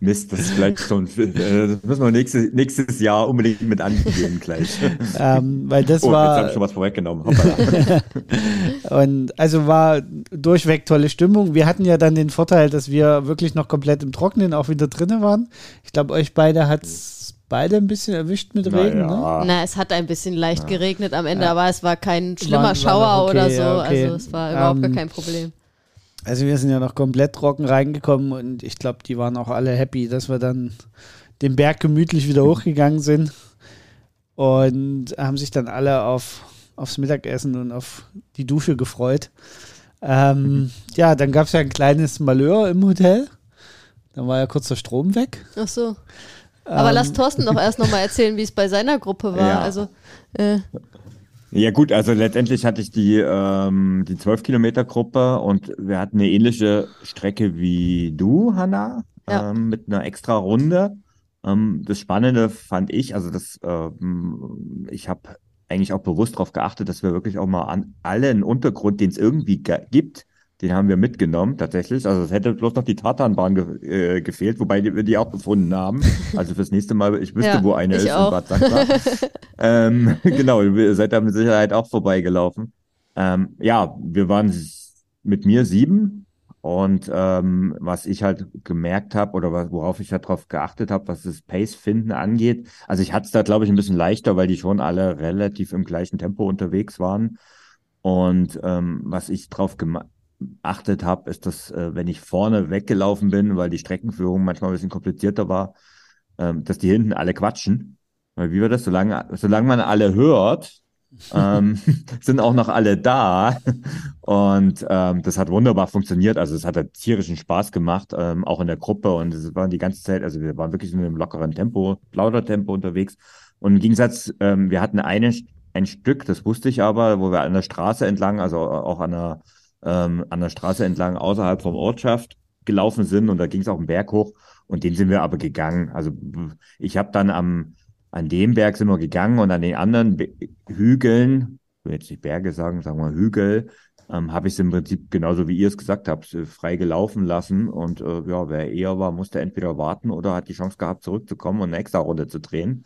Mist, das ist vielleicht schon, das müssen wir nächstes, nächstes Jahr unbedingt mit angehen gleich. Ähm, weil das oh, war. Jetzt habe ich schon was vorweggenommen. Und also war durchweg tolle Stimmung. Wir hatten ja dann den Vorteil, dass wir wirklich noch komplett im Trockenen auch wieder drinnen waren. Ich glaube, euch beide hat es beide ein bisschen erwischt mit Regen. Ja. Ne? Na, es hat ein bisschen leicht ja. geregnet am Ende, ja. aber es war kein schlimmer war, Schauer war okay, oder so. Okay. Also es war überhaupt um, gar ähm, kein Problem. Also wir sind ja noch komplett trocken reingekommen und ich glaube, die waren auch alle happy, dass wir dann den Berg gemütlich wieder hochgegangen sind und haben sich dann alle auf aufs Mittagessen und auf die Dusche gefreut. Ähm, mhm. Ja, dann gab es ja ein kleines Malheur im Hotel. Dann war ja kurz der Strom weg. Ach so. Aber ähm, lass Thorsten doch erst nochmal erzählen, wie es bei seiner Gruppe war. Ja. Also, äh. Ja gut, also letztendlich hatte ich die, ähm, die 12 Kilometer Gruppe und wir hatten eine ähnliche Strecke wie du, Hanna, ja. ähm, mit einer extra Runde. Ähm, das Spannende fand ich, also das, ähm, ich habe eigentlich auch bewusst darauf geachtet, dass wir wirklich auch mal an allen Untergrund, den es irgendwie gibt, den haben wir mitgenommen, tatsächlich. Also es hätte bloß noch die Tartanbahn ge äh, gefehlt, wobei wir die auch gefunden haben. Also fürs nächste Mal, ich wüsste, ja, wo eine ist auch. in Bad Santa. ähm, genau, ihr seid da mit Sicherheit auch vorbeigelaufen. Ähm, ja, wir waren mit mir sieben, und ähm, was ich halt gemerkt habe oder worauf ich halt drauf geachtet habe, was das Pace-Finden angeht, also ich hatte es da, glaube ich, ein bisschen leichter, weil die schon alle relativ im gleichen Tempo unterwegs waren. Und ähm, was ich drauf geachtet habe, ist, dass äh, wenn ich vorne weggelaufen bin, weil die Streckenführung manchmal ein bisschen komplizierter war, ähm, dass die hinten alle quatschen. Weil wie war das? Solange, solange man alle hört, ähm, sind auch noch alle da. Und ähm, das hat wunderbar funktioniert. Also es hat halt tierischen Spaß gemacht, ähm, auch in der Gruppe. Und es waren die ganze Zeit, also wir waren wirklich in einem lockeren Tempo, lauter Tempo unterwegs. Und im Gegensatz, ähm, wir hatten eine, ein Stück, das wusste ich aber, wo wir an der Straße entlang, also auch an der, ähm, an der Straße entlang außerhalb vom Ortschaft gelaufen sind. Und da ging es auch einen Berg hoch. Und den sind wir aber gegangen. Also ich habe dann am an dem Berg sind wir gegangen und an den anderen Be Hügeln, ich will jetzt nicht Berge sagen, sagen wir Hügel, ähm, habe ich es im Prinzip genauso wie ihr es gesagt habt, äh, frei gelaufen lassen. Und äh, ja, wer eher war, musste entweder warten oder hat die Chance gehabt, zurückzukommen und eine extra Runde zu drehen.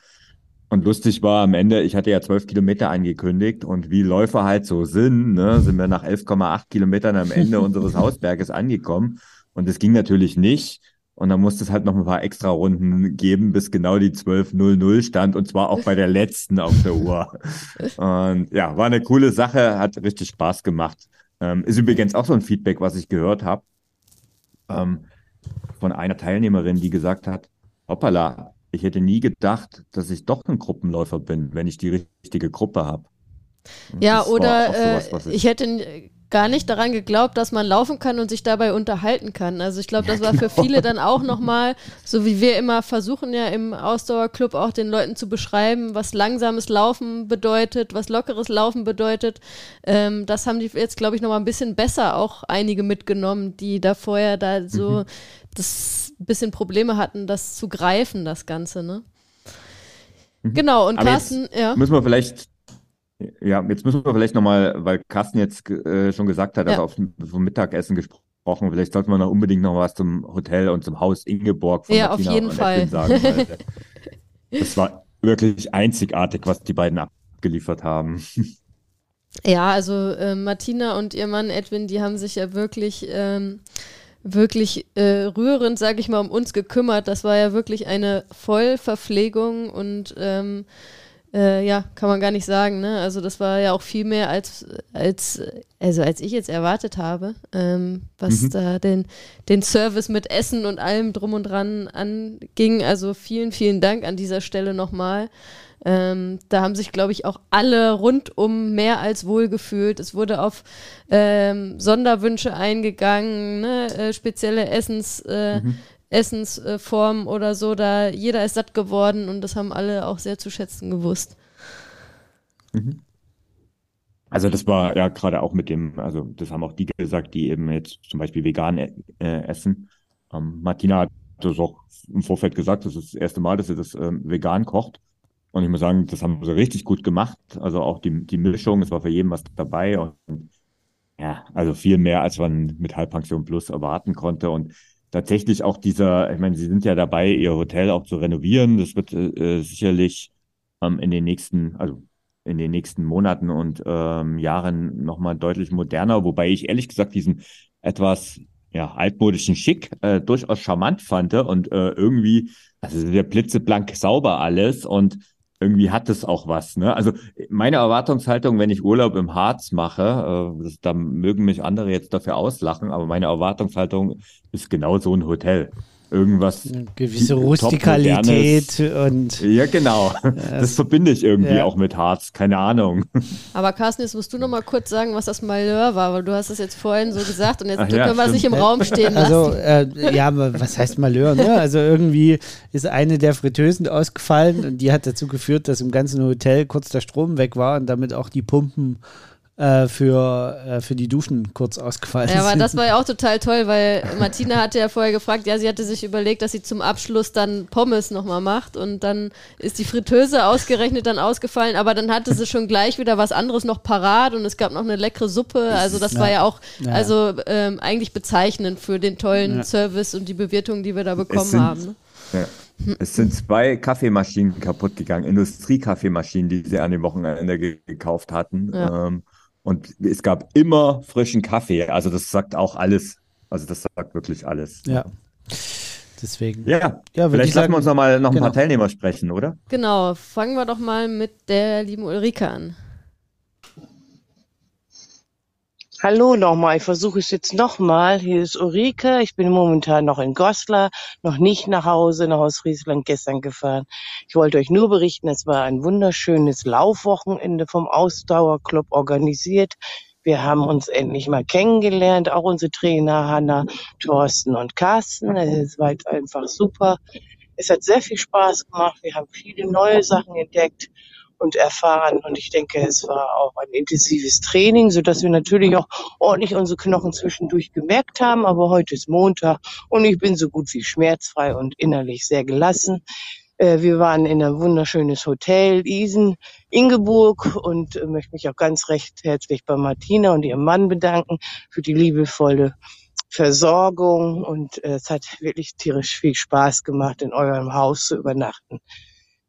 Und lustig war am Ende, ich hatte ja zwölf Kilometer angekündigt und wie Läufer halt so sind, ne, sind wir nach 11,8 Kilometern am Ende unseres Hausberges angekommen. Und es ging natürlich nicht. Und dann musste es halt noch ein paar extra Runden geben, bis genau die 12.00 stand und zwar auch bei der letzten auf der Uhr. Und ja, war eine coole Sache, hat richtig Spaß gemacht. Ähm, ist übrigens auch so ein Feedback, was ich gehört habe ähm, von einer Teilnehmerin, die gesagt hat, hoppala, ich hätte nie gedacht, dass ich doch ein Gruppenläufer bin, wenn ich die richtige Gruppe habe. Ja, oder sowas, äh, ich hätte gar nicht daran geglaubt, dass man laufen kann und sich dabei unterhalten kann. Also ich glaube, das war für viele dann auch nochmal, so wie wir immer versuchen ja im Ausdauerclub auch den Leuten zu beschreiben, was langsames Laufen bedeutet, was lockeres Laufen bedeutet. Ähm, das haben die jetzt, glaube ich, nochmal ein bisschen besser auch einige mitgenommen, die da vorher da so mhm. das bisschen Probleme hatten, das zu greifen, das Ganze, ne? Mhm. Genau, und Aber Carsten, ja. Müssen wir vielleicht Ja, jetzt müssen wir vielleicht nochmal, weil Carsten jetzt äh, schon gesagt hat, Ja. also auf vom Mittagessen gesprochen, vielleicht sollten wir noch unbedingt noch was zum Hotel und zum Haus Ingeborg von Ja, auf Martina jeden und Fall. Sagen. Das war wirklich einzigartig, was die beiden abgeliefert haben. Ja, also äh, Martina und ihr Mann Edwin, die haben sich ja wirklich, ähm, wirklich äh, rührend, sag ich mal, um uns gekümmert. Das war ja wirklich eine Vollverpflegung und ähm, äh, ja, kann man gar nicht sagen, ne? Also das war ja auch viel mehr als, als, also als ich jetzt erwartet habe, ähm, was Mhm. da den, den Service mit Essen und allem drum und dran anging. Also vielen, vielen Dank an dieser Stelle nochmal. Ähm, da haben sich, glaube ich, auch alle rundum mehr als wohl gefühlt. Es wurde auf ähm, Sonderwünsche eingegangen, ne? äh, spezielle Essens, äh, Essensformen oder so. Da jeder ist satt geworden und das haben alle auch sehr zu schätzen gewusst. Also das war ja gerade auch mit dem, also das haben auch die gesagt, die eben jetzt zum Beispiel vegan äh, essen. Ähm, Martina hat das auch im Vorfeld gesagt, das ist das erste Mal, dass sie das ähm, vegan kocht. Und ich muss sagen, das haben sie richtig gut gemacht. Also auch die, die Mischung, es war für jeden was dabei. Und ja, also viel mehr, als man mit Halbpension Plus erwarten konnte. Und tatsächlich auch dieser, ich meine, sie sind ja dabei, ihr Hotel auch zu renovieren. Das wird äh, sicherlich ähm, in den nächsten, also in den nächsten Monaten und ähm, Jahren nochmal deutlich moderner, wobei ich ehrlich gesagt diesen etwas ja, altmodischen Schick äh, durchaus charmant fand und äh, irgendwie, also sehr blitzeblank sauber alles und irgendwie hat es auch was. Ne? Also meine Erwartungshaltung, wenn ich Urlaub im Harz mache, äh, das, da mögen mich andere jetzt dafür auslachen, aber meine Erwartungshaltung ist genau so ein Hotel. Irgendwas Eine gewisse Rustikalität und ja, genau. Das verbinde ich irgendwie Ja. auch mit Harz. Keine Ahnung. Aber Carsten, jetzt musst du noch mal kurz sagen, was das Malheur war, weil du hast es jetzt vorhin so gesagt und jetzt Ach können ja, wir es nicht im. Raum stehen lassen. Also, äh, ja, was heißt Malheur? Ne? Also, irgendwie ist eine der Fritteusen ausgefallen und die hat dazu geführt, dass im ganzen Hotel kurz der Strom weg war und damit auch die Pumpen äh, für, äh, für die Duschen kurz ausgefallen Ja, aber sind. das war ja auch total toll, weil Martina hatte ja vorher gefragt, ja, sie hatte sich überlegt, dass sie zum Abschluss dann Pommes nochmal macht und dann ist die Fritteuse ausgerechnet dann ausgefallen, aber dann hatte sie schon gleich wieder was anderes noch parat und es gab noch eine leckere Suppe, also das war ja auch Ja. also ähm, eigentlich bezeichnend für den tollen Ja. Service und die Bewirtung, die wir da bekommen sind- haben. Ne? Ja. Es sind zwei Kaffeemaschinen kaputt gegangen, Industriekaffeemaschinen, die sie an dem Wochenende ge gekauft hatten. Ja. Ähm, und es gab immer frischen Kaffee. Also das sagt auch alles. Also das sagt wirklich alles. ja. Deswegen. Ja, Ja, vielleicht lassen wir uns noch mal noch ein genau. paar Teilnehmer sprechen, oder? Genau, fangen wir doch mal mit der lieben Ulrike an. Hallo nochmal, ich versuche es jetzt nochmal. Hier ist Ulrike. Ich bin momentan noch in Goslar, noch nicht nach Hause, nach Ostfriesland gestern gefahren. Ich wollte euch nur berichten, es war ein wunderschönes Laufwochenende vom Ausdauerclub organisiert. Wir haben uns endlich mal kennengelernt, auch unsere Trainer Hanna, Thorsten und Carsten. Es war jetzt einfach super. Es hat sehr viel Spaß gemacht. Wir haben viele neue Sachen entdeckt und erfahren. Und ich denke, es war auch ein intensives Training, so dass wir natürlich auch ordentlich unsere Knochen zwischendurch gemerkt haben. Aber heute ist Montag und ich bin so gut wie schmerzfrei und innerlich sehr gelassen. Äh, Wir waren in ein wunderschönes Hotel, Isen, Ingeburg, und äh, möchte mich auch ganz recht herzlich bei Martina und ihrem Mann bedanken für die liebevolle Versorgung. Und äh, es hat wirklich tierisch viel Spaß gemacht, in eurem Haus zu übernachten.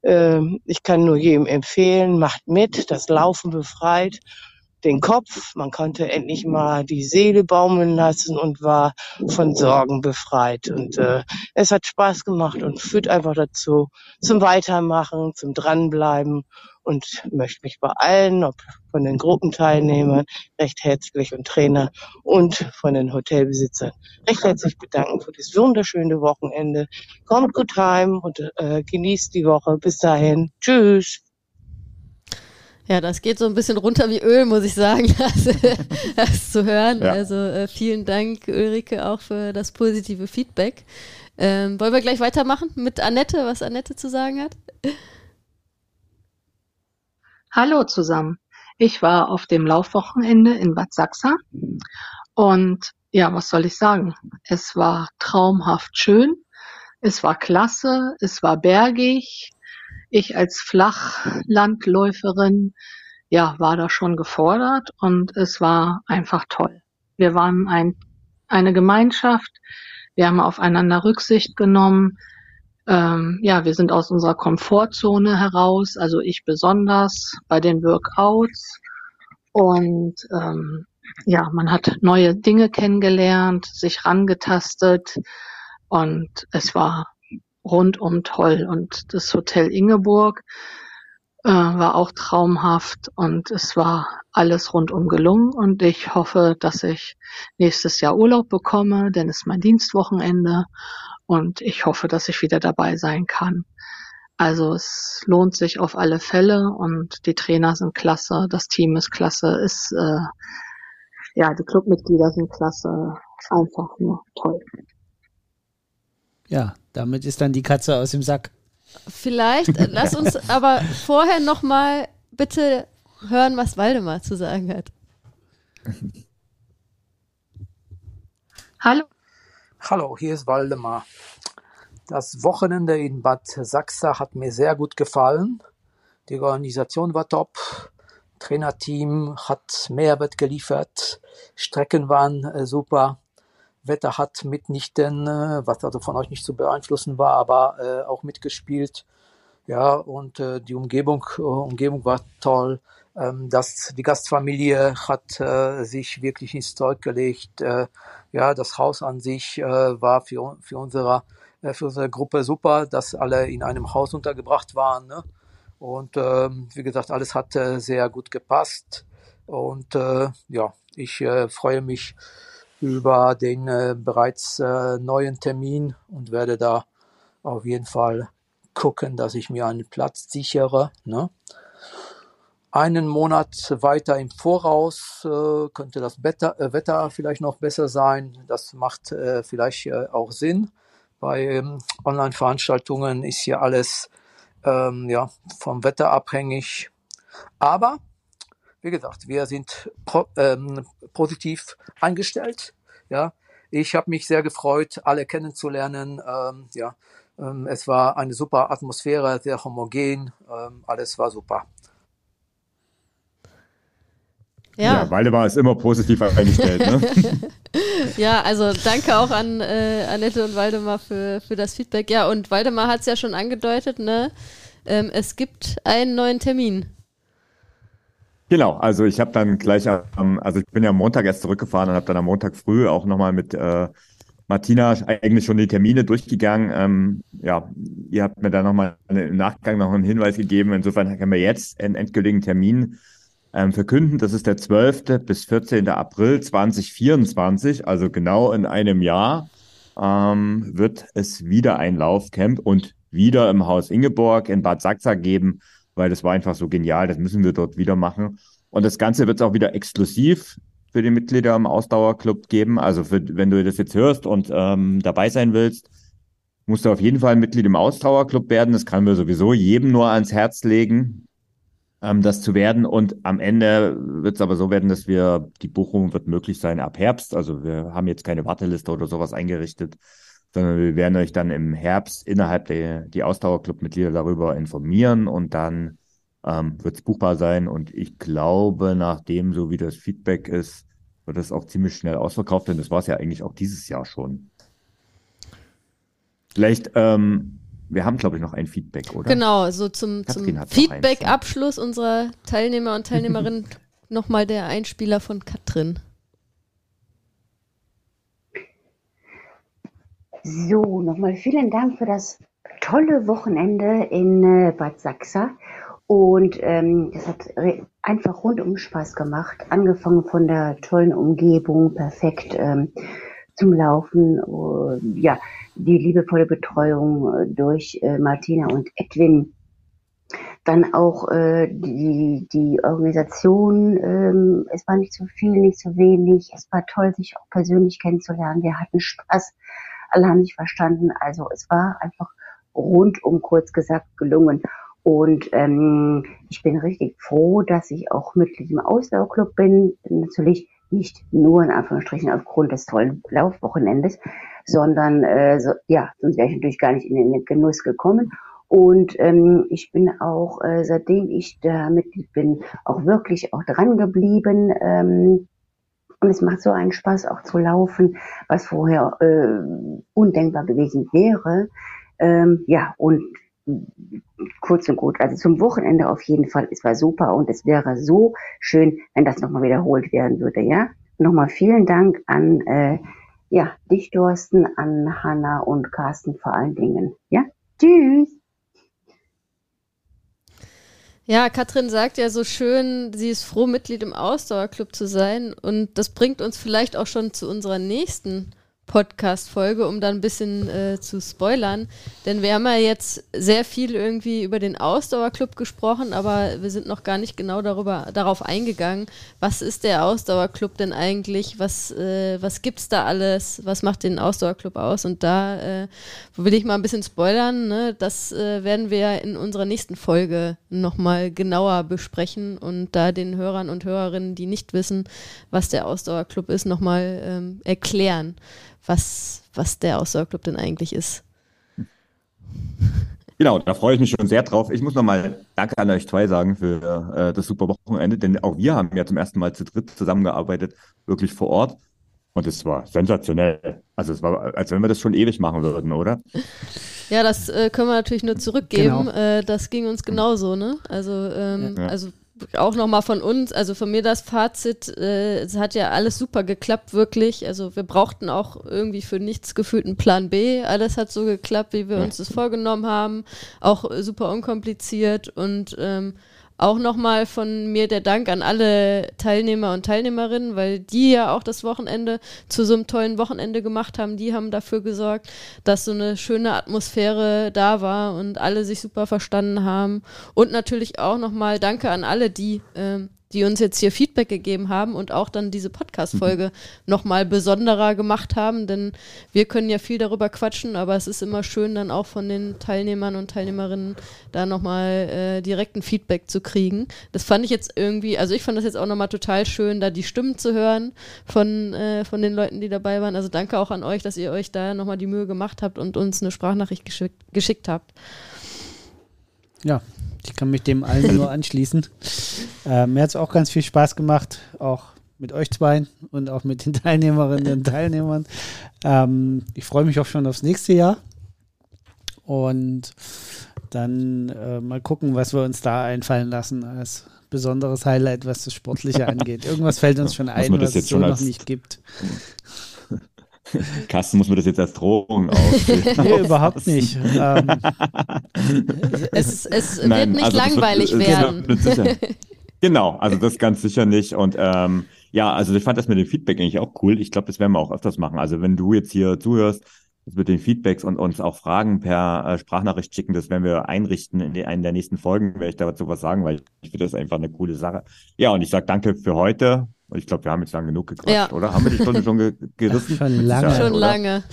Ähm, Ich kann nur jedem empfehlen, macht mit, das Laufen befreit den Kopf, man konnte endlich mal die Seele baumeln lassen und war von Sorgen befreit. Und äh, es hat Spaß gemacht und führt einfach dazu zum Weitermachen, zum Dranbleiben und möchte mich bei allen, ob von den Gruppenteilnehmern, recht herzlich und Trainer und von den Hotelbesitzern recht herzlich bedanken für das wunderschöne Wochenende. Kommt gut heim und äh, genießt die Woche. Bis dahin. Tschüss. Ja, das geht so ein bisschen runter wie Öl, muss ich sagen, das, das zu hören. Ja. Also äh, vielen Dank, Ulrike, auch für das positive Feedback. Ähm, wollen wir gleich weitermachen mit Annette, was Annette zu sagen hat? Hallo zusammen. Ich war auf dem Laufwochenende in Bad Sachsa und ja, was soll ich sagen? Es war traumhaft schön. Es war klasse. Es war bergig. Ich als Flachlandläuferin ja, war da schon gefordert und es war einfach toll. Wir waren ein, eine Gemeinschaft, wir haben aufeinander Rücksicht genommen. Ähm, ja, wir sind aus unserer Komfortzone heraus, also ich besonders bei den Workouts. Und ähm, ja, man hat neue Dinge kennengelernt, sich rangetastet und es war rundum toll. Und das Hotel Ingeburg äh, war auch traumhaft und es war alles rundum gelungen und ich hoffe, dass ich nächstes Jahr Urlaub bekomme, denn es ist mein Dienstwochenende und ich hoffe, dass ich wieder dabei sein kann. Also es lohnt sich auf alle Fälle und die Trainer sind klasse, das Team ist klasse, ist äh, ja die Clubmitglieder sind klasse, einfach nur toll. Ja, damit ist dann die Katze aus dem Sack. Vielleicht äh, lass uns aber vorher noch mal bitte hören, was Waldemar zu sagen hat. Hallo. Hallo, hier ist Waldemar. Das Wochenende in Bad Sachsa hat mir sehr gut gefallen. Die Organisation war top. Trainerteam hat Mehrwert geliefert. Strecken waren äh, super. Wetter hat mitnichten, äh, was also von euch nicht zu beeinflussen war, aber äh, auch mitgespielt. Ja, und äh, die Umgebung, Umgebung war toll. Ähm, das, die Gastfamilie hat sich wirklich ins Zeug gelegt. Ja, das Haus an sich war für, für, unsere, für unsere Gruppe super, dass alle in einem Haus untergebracht waren. Ne? Und ähm, wie gesagt, alles hat äh, sehr gut gepasst. Und äh, ja, ich äh, freue mich über den äh, bereits äh, neuen Termin und werde da auf jeden Fall gucken, dass ich mir einen Platz sichere. Ne? Einen Monat weiter im Voraus äh, könnte das Wetter, äh, Wetter vielleicht noch besser sein. Das macht äh, vielleicht äh, auch Sinn. Bei ähm, Online-Veranstaltungen ist hier alles ähm, ja, vom Wetter abhängig. Aber wie gesagt, wir sind pro, ähm, positiv eingestellt. Ja, ich habe mich sehr gefreut, alle kennenzulernen. Ähm, ja, ähm, es war eine super Atmosphäre, sehr homogen. Ähm, alles war super. Ja. ja, Waldemar ist immer positiv eingestellt. Ne? ja, also danke auch an äh, Annette und Waldemar für, für das Feedback. Ja, und Waldemar hat es ja schon angedeutet, ne? Ähm, es gibt einen neuen Termin. Genau, also ich habe dann gleich am, also ich bin ja am Montag erst zurückgefahren und habe dann am Montag früh auch nochmal mit äh, Martina eigentlich schon die Termine durchgegangen. Ähm, ja, ihr habt mir da nochmal im Nachgang noch einen Hinweis gegeben. Insofern können wir jetzt einen endgültigen Termin ähm, verkünden. Das ist der 12. bis 14. April 2024, also genau in einem Jahr, ähm, wird es wieder ein Laufcamp und wieder im Haus Ingeborg in Bad Sachsa geben weil das war einfach so genial, das müssen wir dort wieder machen. Und das Ganze wird es auch wieder exklusiv für die Mitglieder im Ausdauerclub geben. Also für, wenn du das jetzt hörst und ähm, dabei sein willst, musst du auf jeden Fall Mitglied im Ausdauerclub werden. Das kann wir sowieso jedem nur ans Herz legen, ähm, das zu werden. Und am Ende wird es aber so werden, dass wir, die Buchung wird möglich sein ab Herbst. Also wir haben jetzt keine Warteliste oder sowas eingerichtet, sondern wir werden euch dann im Herbst innerhalb der die Ausdauerclub-Mitglieder darüber informieren und dann ähm, wird es buchbar sein. Und ich glaube, nachdem so wie das Feedback ist, wird es auch ziemlich schnell ausverkauft, denn das war es ja eigentlich auch dieses Jahr schon. Vielleicht, ähm, wir haben, glaube ich, noch ein Feedback, oder? Genau, so zum, zum Feedback-Abschluss unserer Teilnehmer und Teilnehmerinnen nochmal der Einspieler von Katrin. So, nochmal vielen Dank für das tolle Wochenende in äh, Bad Sachsa. Und ähm, es hat einfach rundum Spaß gemacht. Angefangen von der tollen Umgebung, perfekt ähm, zum Laufen. Uh, ja, die liebevolle Betreuung äh, durch äh, Martina und Edwin. Dann auch äh, die, die Organisation. Ähm, es war nicht zu viel, nicht zu wenig. Es war toll, sich auch persönlich kennenzulernen. Wir hatten Spaß alle haben sich verstanden. Also es war einfach rundum kurz gesagt gelungen. Und ähm, ich bin richtig froh, dass ich auch Mitglied im Ausdauerclub bin. Natürlich nicht nur in Anführungsstrichen aufgrund des tollen Laufwochenendes, sondern äh, so, ja, sonst wäre ich natürlich gar nicht in den Genuss gekommen. Und ähm, ich bin auch, äh, seitdem ich da Mitglied bin, auch wirklich auch dran geblieben. Ähm, und es macht so einen Spaß auch zu laufen, was vorher äh, undenkbar gewesen wäre. Ähm, ja, und kurz und gut, also zum Wochenende auf jeden Fall, es war super und es wäre so schön, wenn das nochmal wiederholt werden würde, ja. Nochmal vielen Dank an äh, ja, dich, Thorsten, an Hanna und Carsten vor allen Dingen. Ja, tschüss. Ja, Katrin sagt ja so schön, sie ist froh, Mitglied im Ausdauerclub zu sein. Und das bringt uns vielleicht auch schon zu unserer nächsten Podcast-Folge, um dann ein bisschen äh, zu spoilern. Denn wir haben ja jetzt sehr viel irgendwie über den Ausdauerclub gesprochen, aber wir sind noch gar nicht genau darüber, darauf eingegangen, was ist der Ausdauerclub denn eigentlich, was, äh, was gibt es da alles, was macht den Ausdauerclub aus? Und da äh, will ich mal ein bisschen spoilern, ne? das äh, werden wir in unserer nächsten Folge nochmal genauer besprechen und da den Hörern und Hörerinnen, die nicht wissen, was der Ausdauerclub ist, nochmal ähm, erklären was, was der Ausdauerclub denn eigentlich ist. Genau, da freue ich mich schon sehr drauf. Ich muss nochmal Danke an euch zwei sagen für äh, das super Wochenende, denn auch wir haben ja zum ersten Mal zu dritt zusammengearbeitet, wirklich vor Ort. Und es war sensationell. Also es war, als wenn wir das schon ewig machen würden, oder? Ja, das äh, können wir natürlich nur zurückgeben. Genau. Äh, das ging uns genauso, ne? Also, ähm, ja. also auch nochmal von uns, also von mir das Fazit, äh, es hat ja alles super geklappt, wirklich. Also wir brauchten auch irgendwie für nichts gefühlt einen Plan B. Alles hat so geklappt, wie wir uns das vorgenommen haben. Auch super unkompliziert und ähm, auch nochmal von mir der Dank an alle Teilnehmer und Teilnehmerinnen, weil die ja auch das Wochenende zu so einem tollen Wochenende gemacht haben. Die haben dafür gesorgt, dass so eine schöne Atmosphäre da war und alle sich super verstanden haben. Und natürlich auch nochmal Danke an alle, die ähm, die uns jetzt hier Feedback gegeben haben und auch dann diese Podcast-Folge mhm. nochmal besonderer gemacht haben, denn wir können ja viel darüber quatschen, aber es ist immer schön, dann auch von den Teilnehmern und Teilnehmerinnen da nochmal äh, direkten Feedback zu kriegen. Das fand ich jetzt irgendwie, also ich fand das jetzt auch nochmal total schön, da die Stimmen zu hören von, äh, von den Leuten, die dabei waren. Also danke auch an euch, dass ihr euch da nochmal die Mühe gemacht habt und uns eine Sprachnachricht geschickt, geschickt habt. Ja, ich kann mich dem allen nur anschließen. Äh, mir hat es auch ganz viel Spaß gemacht, auch mit euch zwei und auch mit den Teilnehmerinnen und Teilnehmern. Ähm, ich freue mich auch schon aufs nächste Jahr. Und dann äh, mal gucken, was wir uns da einfallen lassen als besonderes Highlight, was das Sportliche angeht. Irgendwas fällt uns schon ein, was es so noch nicht gibt. Carsten, muss man das jetzt als Drohung aufstellen? nee, überhaupt nicht. Ähm, es, es Nein, wird nicht also langweilig wird, werden. Genau, genau, also das ganz sicher nicht. Und ähm, ja, also ich fand das mit dem Feedback eigentlich auch cool. Ich glaube, das werden wir auch öfters machen. Also wenn du jetzt hier zuhörst, das mit den Feedbacks und uns auch Fragen per äh, Sprachnachricht schicken, das werden wir einrichten in einer der nächsten Folgen, werde ich dazu was sagen, weil ich finde das einfach eine coole Sache. Ja, und ich sage danke für heute. Ich glaube, wir haben jetzt lang genug gequatscht, ja. oder? Haben wir die Stunde schon ge gerissen? schon lange. schon lange.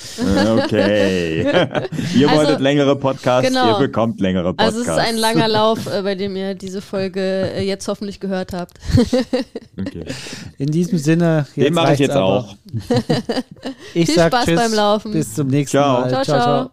Okay. ihr also, wolltet längere Podcasts, genau. ihr bekommt längere Podcasts. Also es ist ein langer Lauf, äh, bei dem ihr diese Folge äh, jetzt hoffentlich gehört habt. okay. In diesem Sinne, den mache ich jetzt aber. auch. ich Viel Spaß tschüss, beim Laufen. Bis zum nächsten ciao. Mal. ciao. ciao. ciao.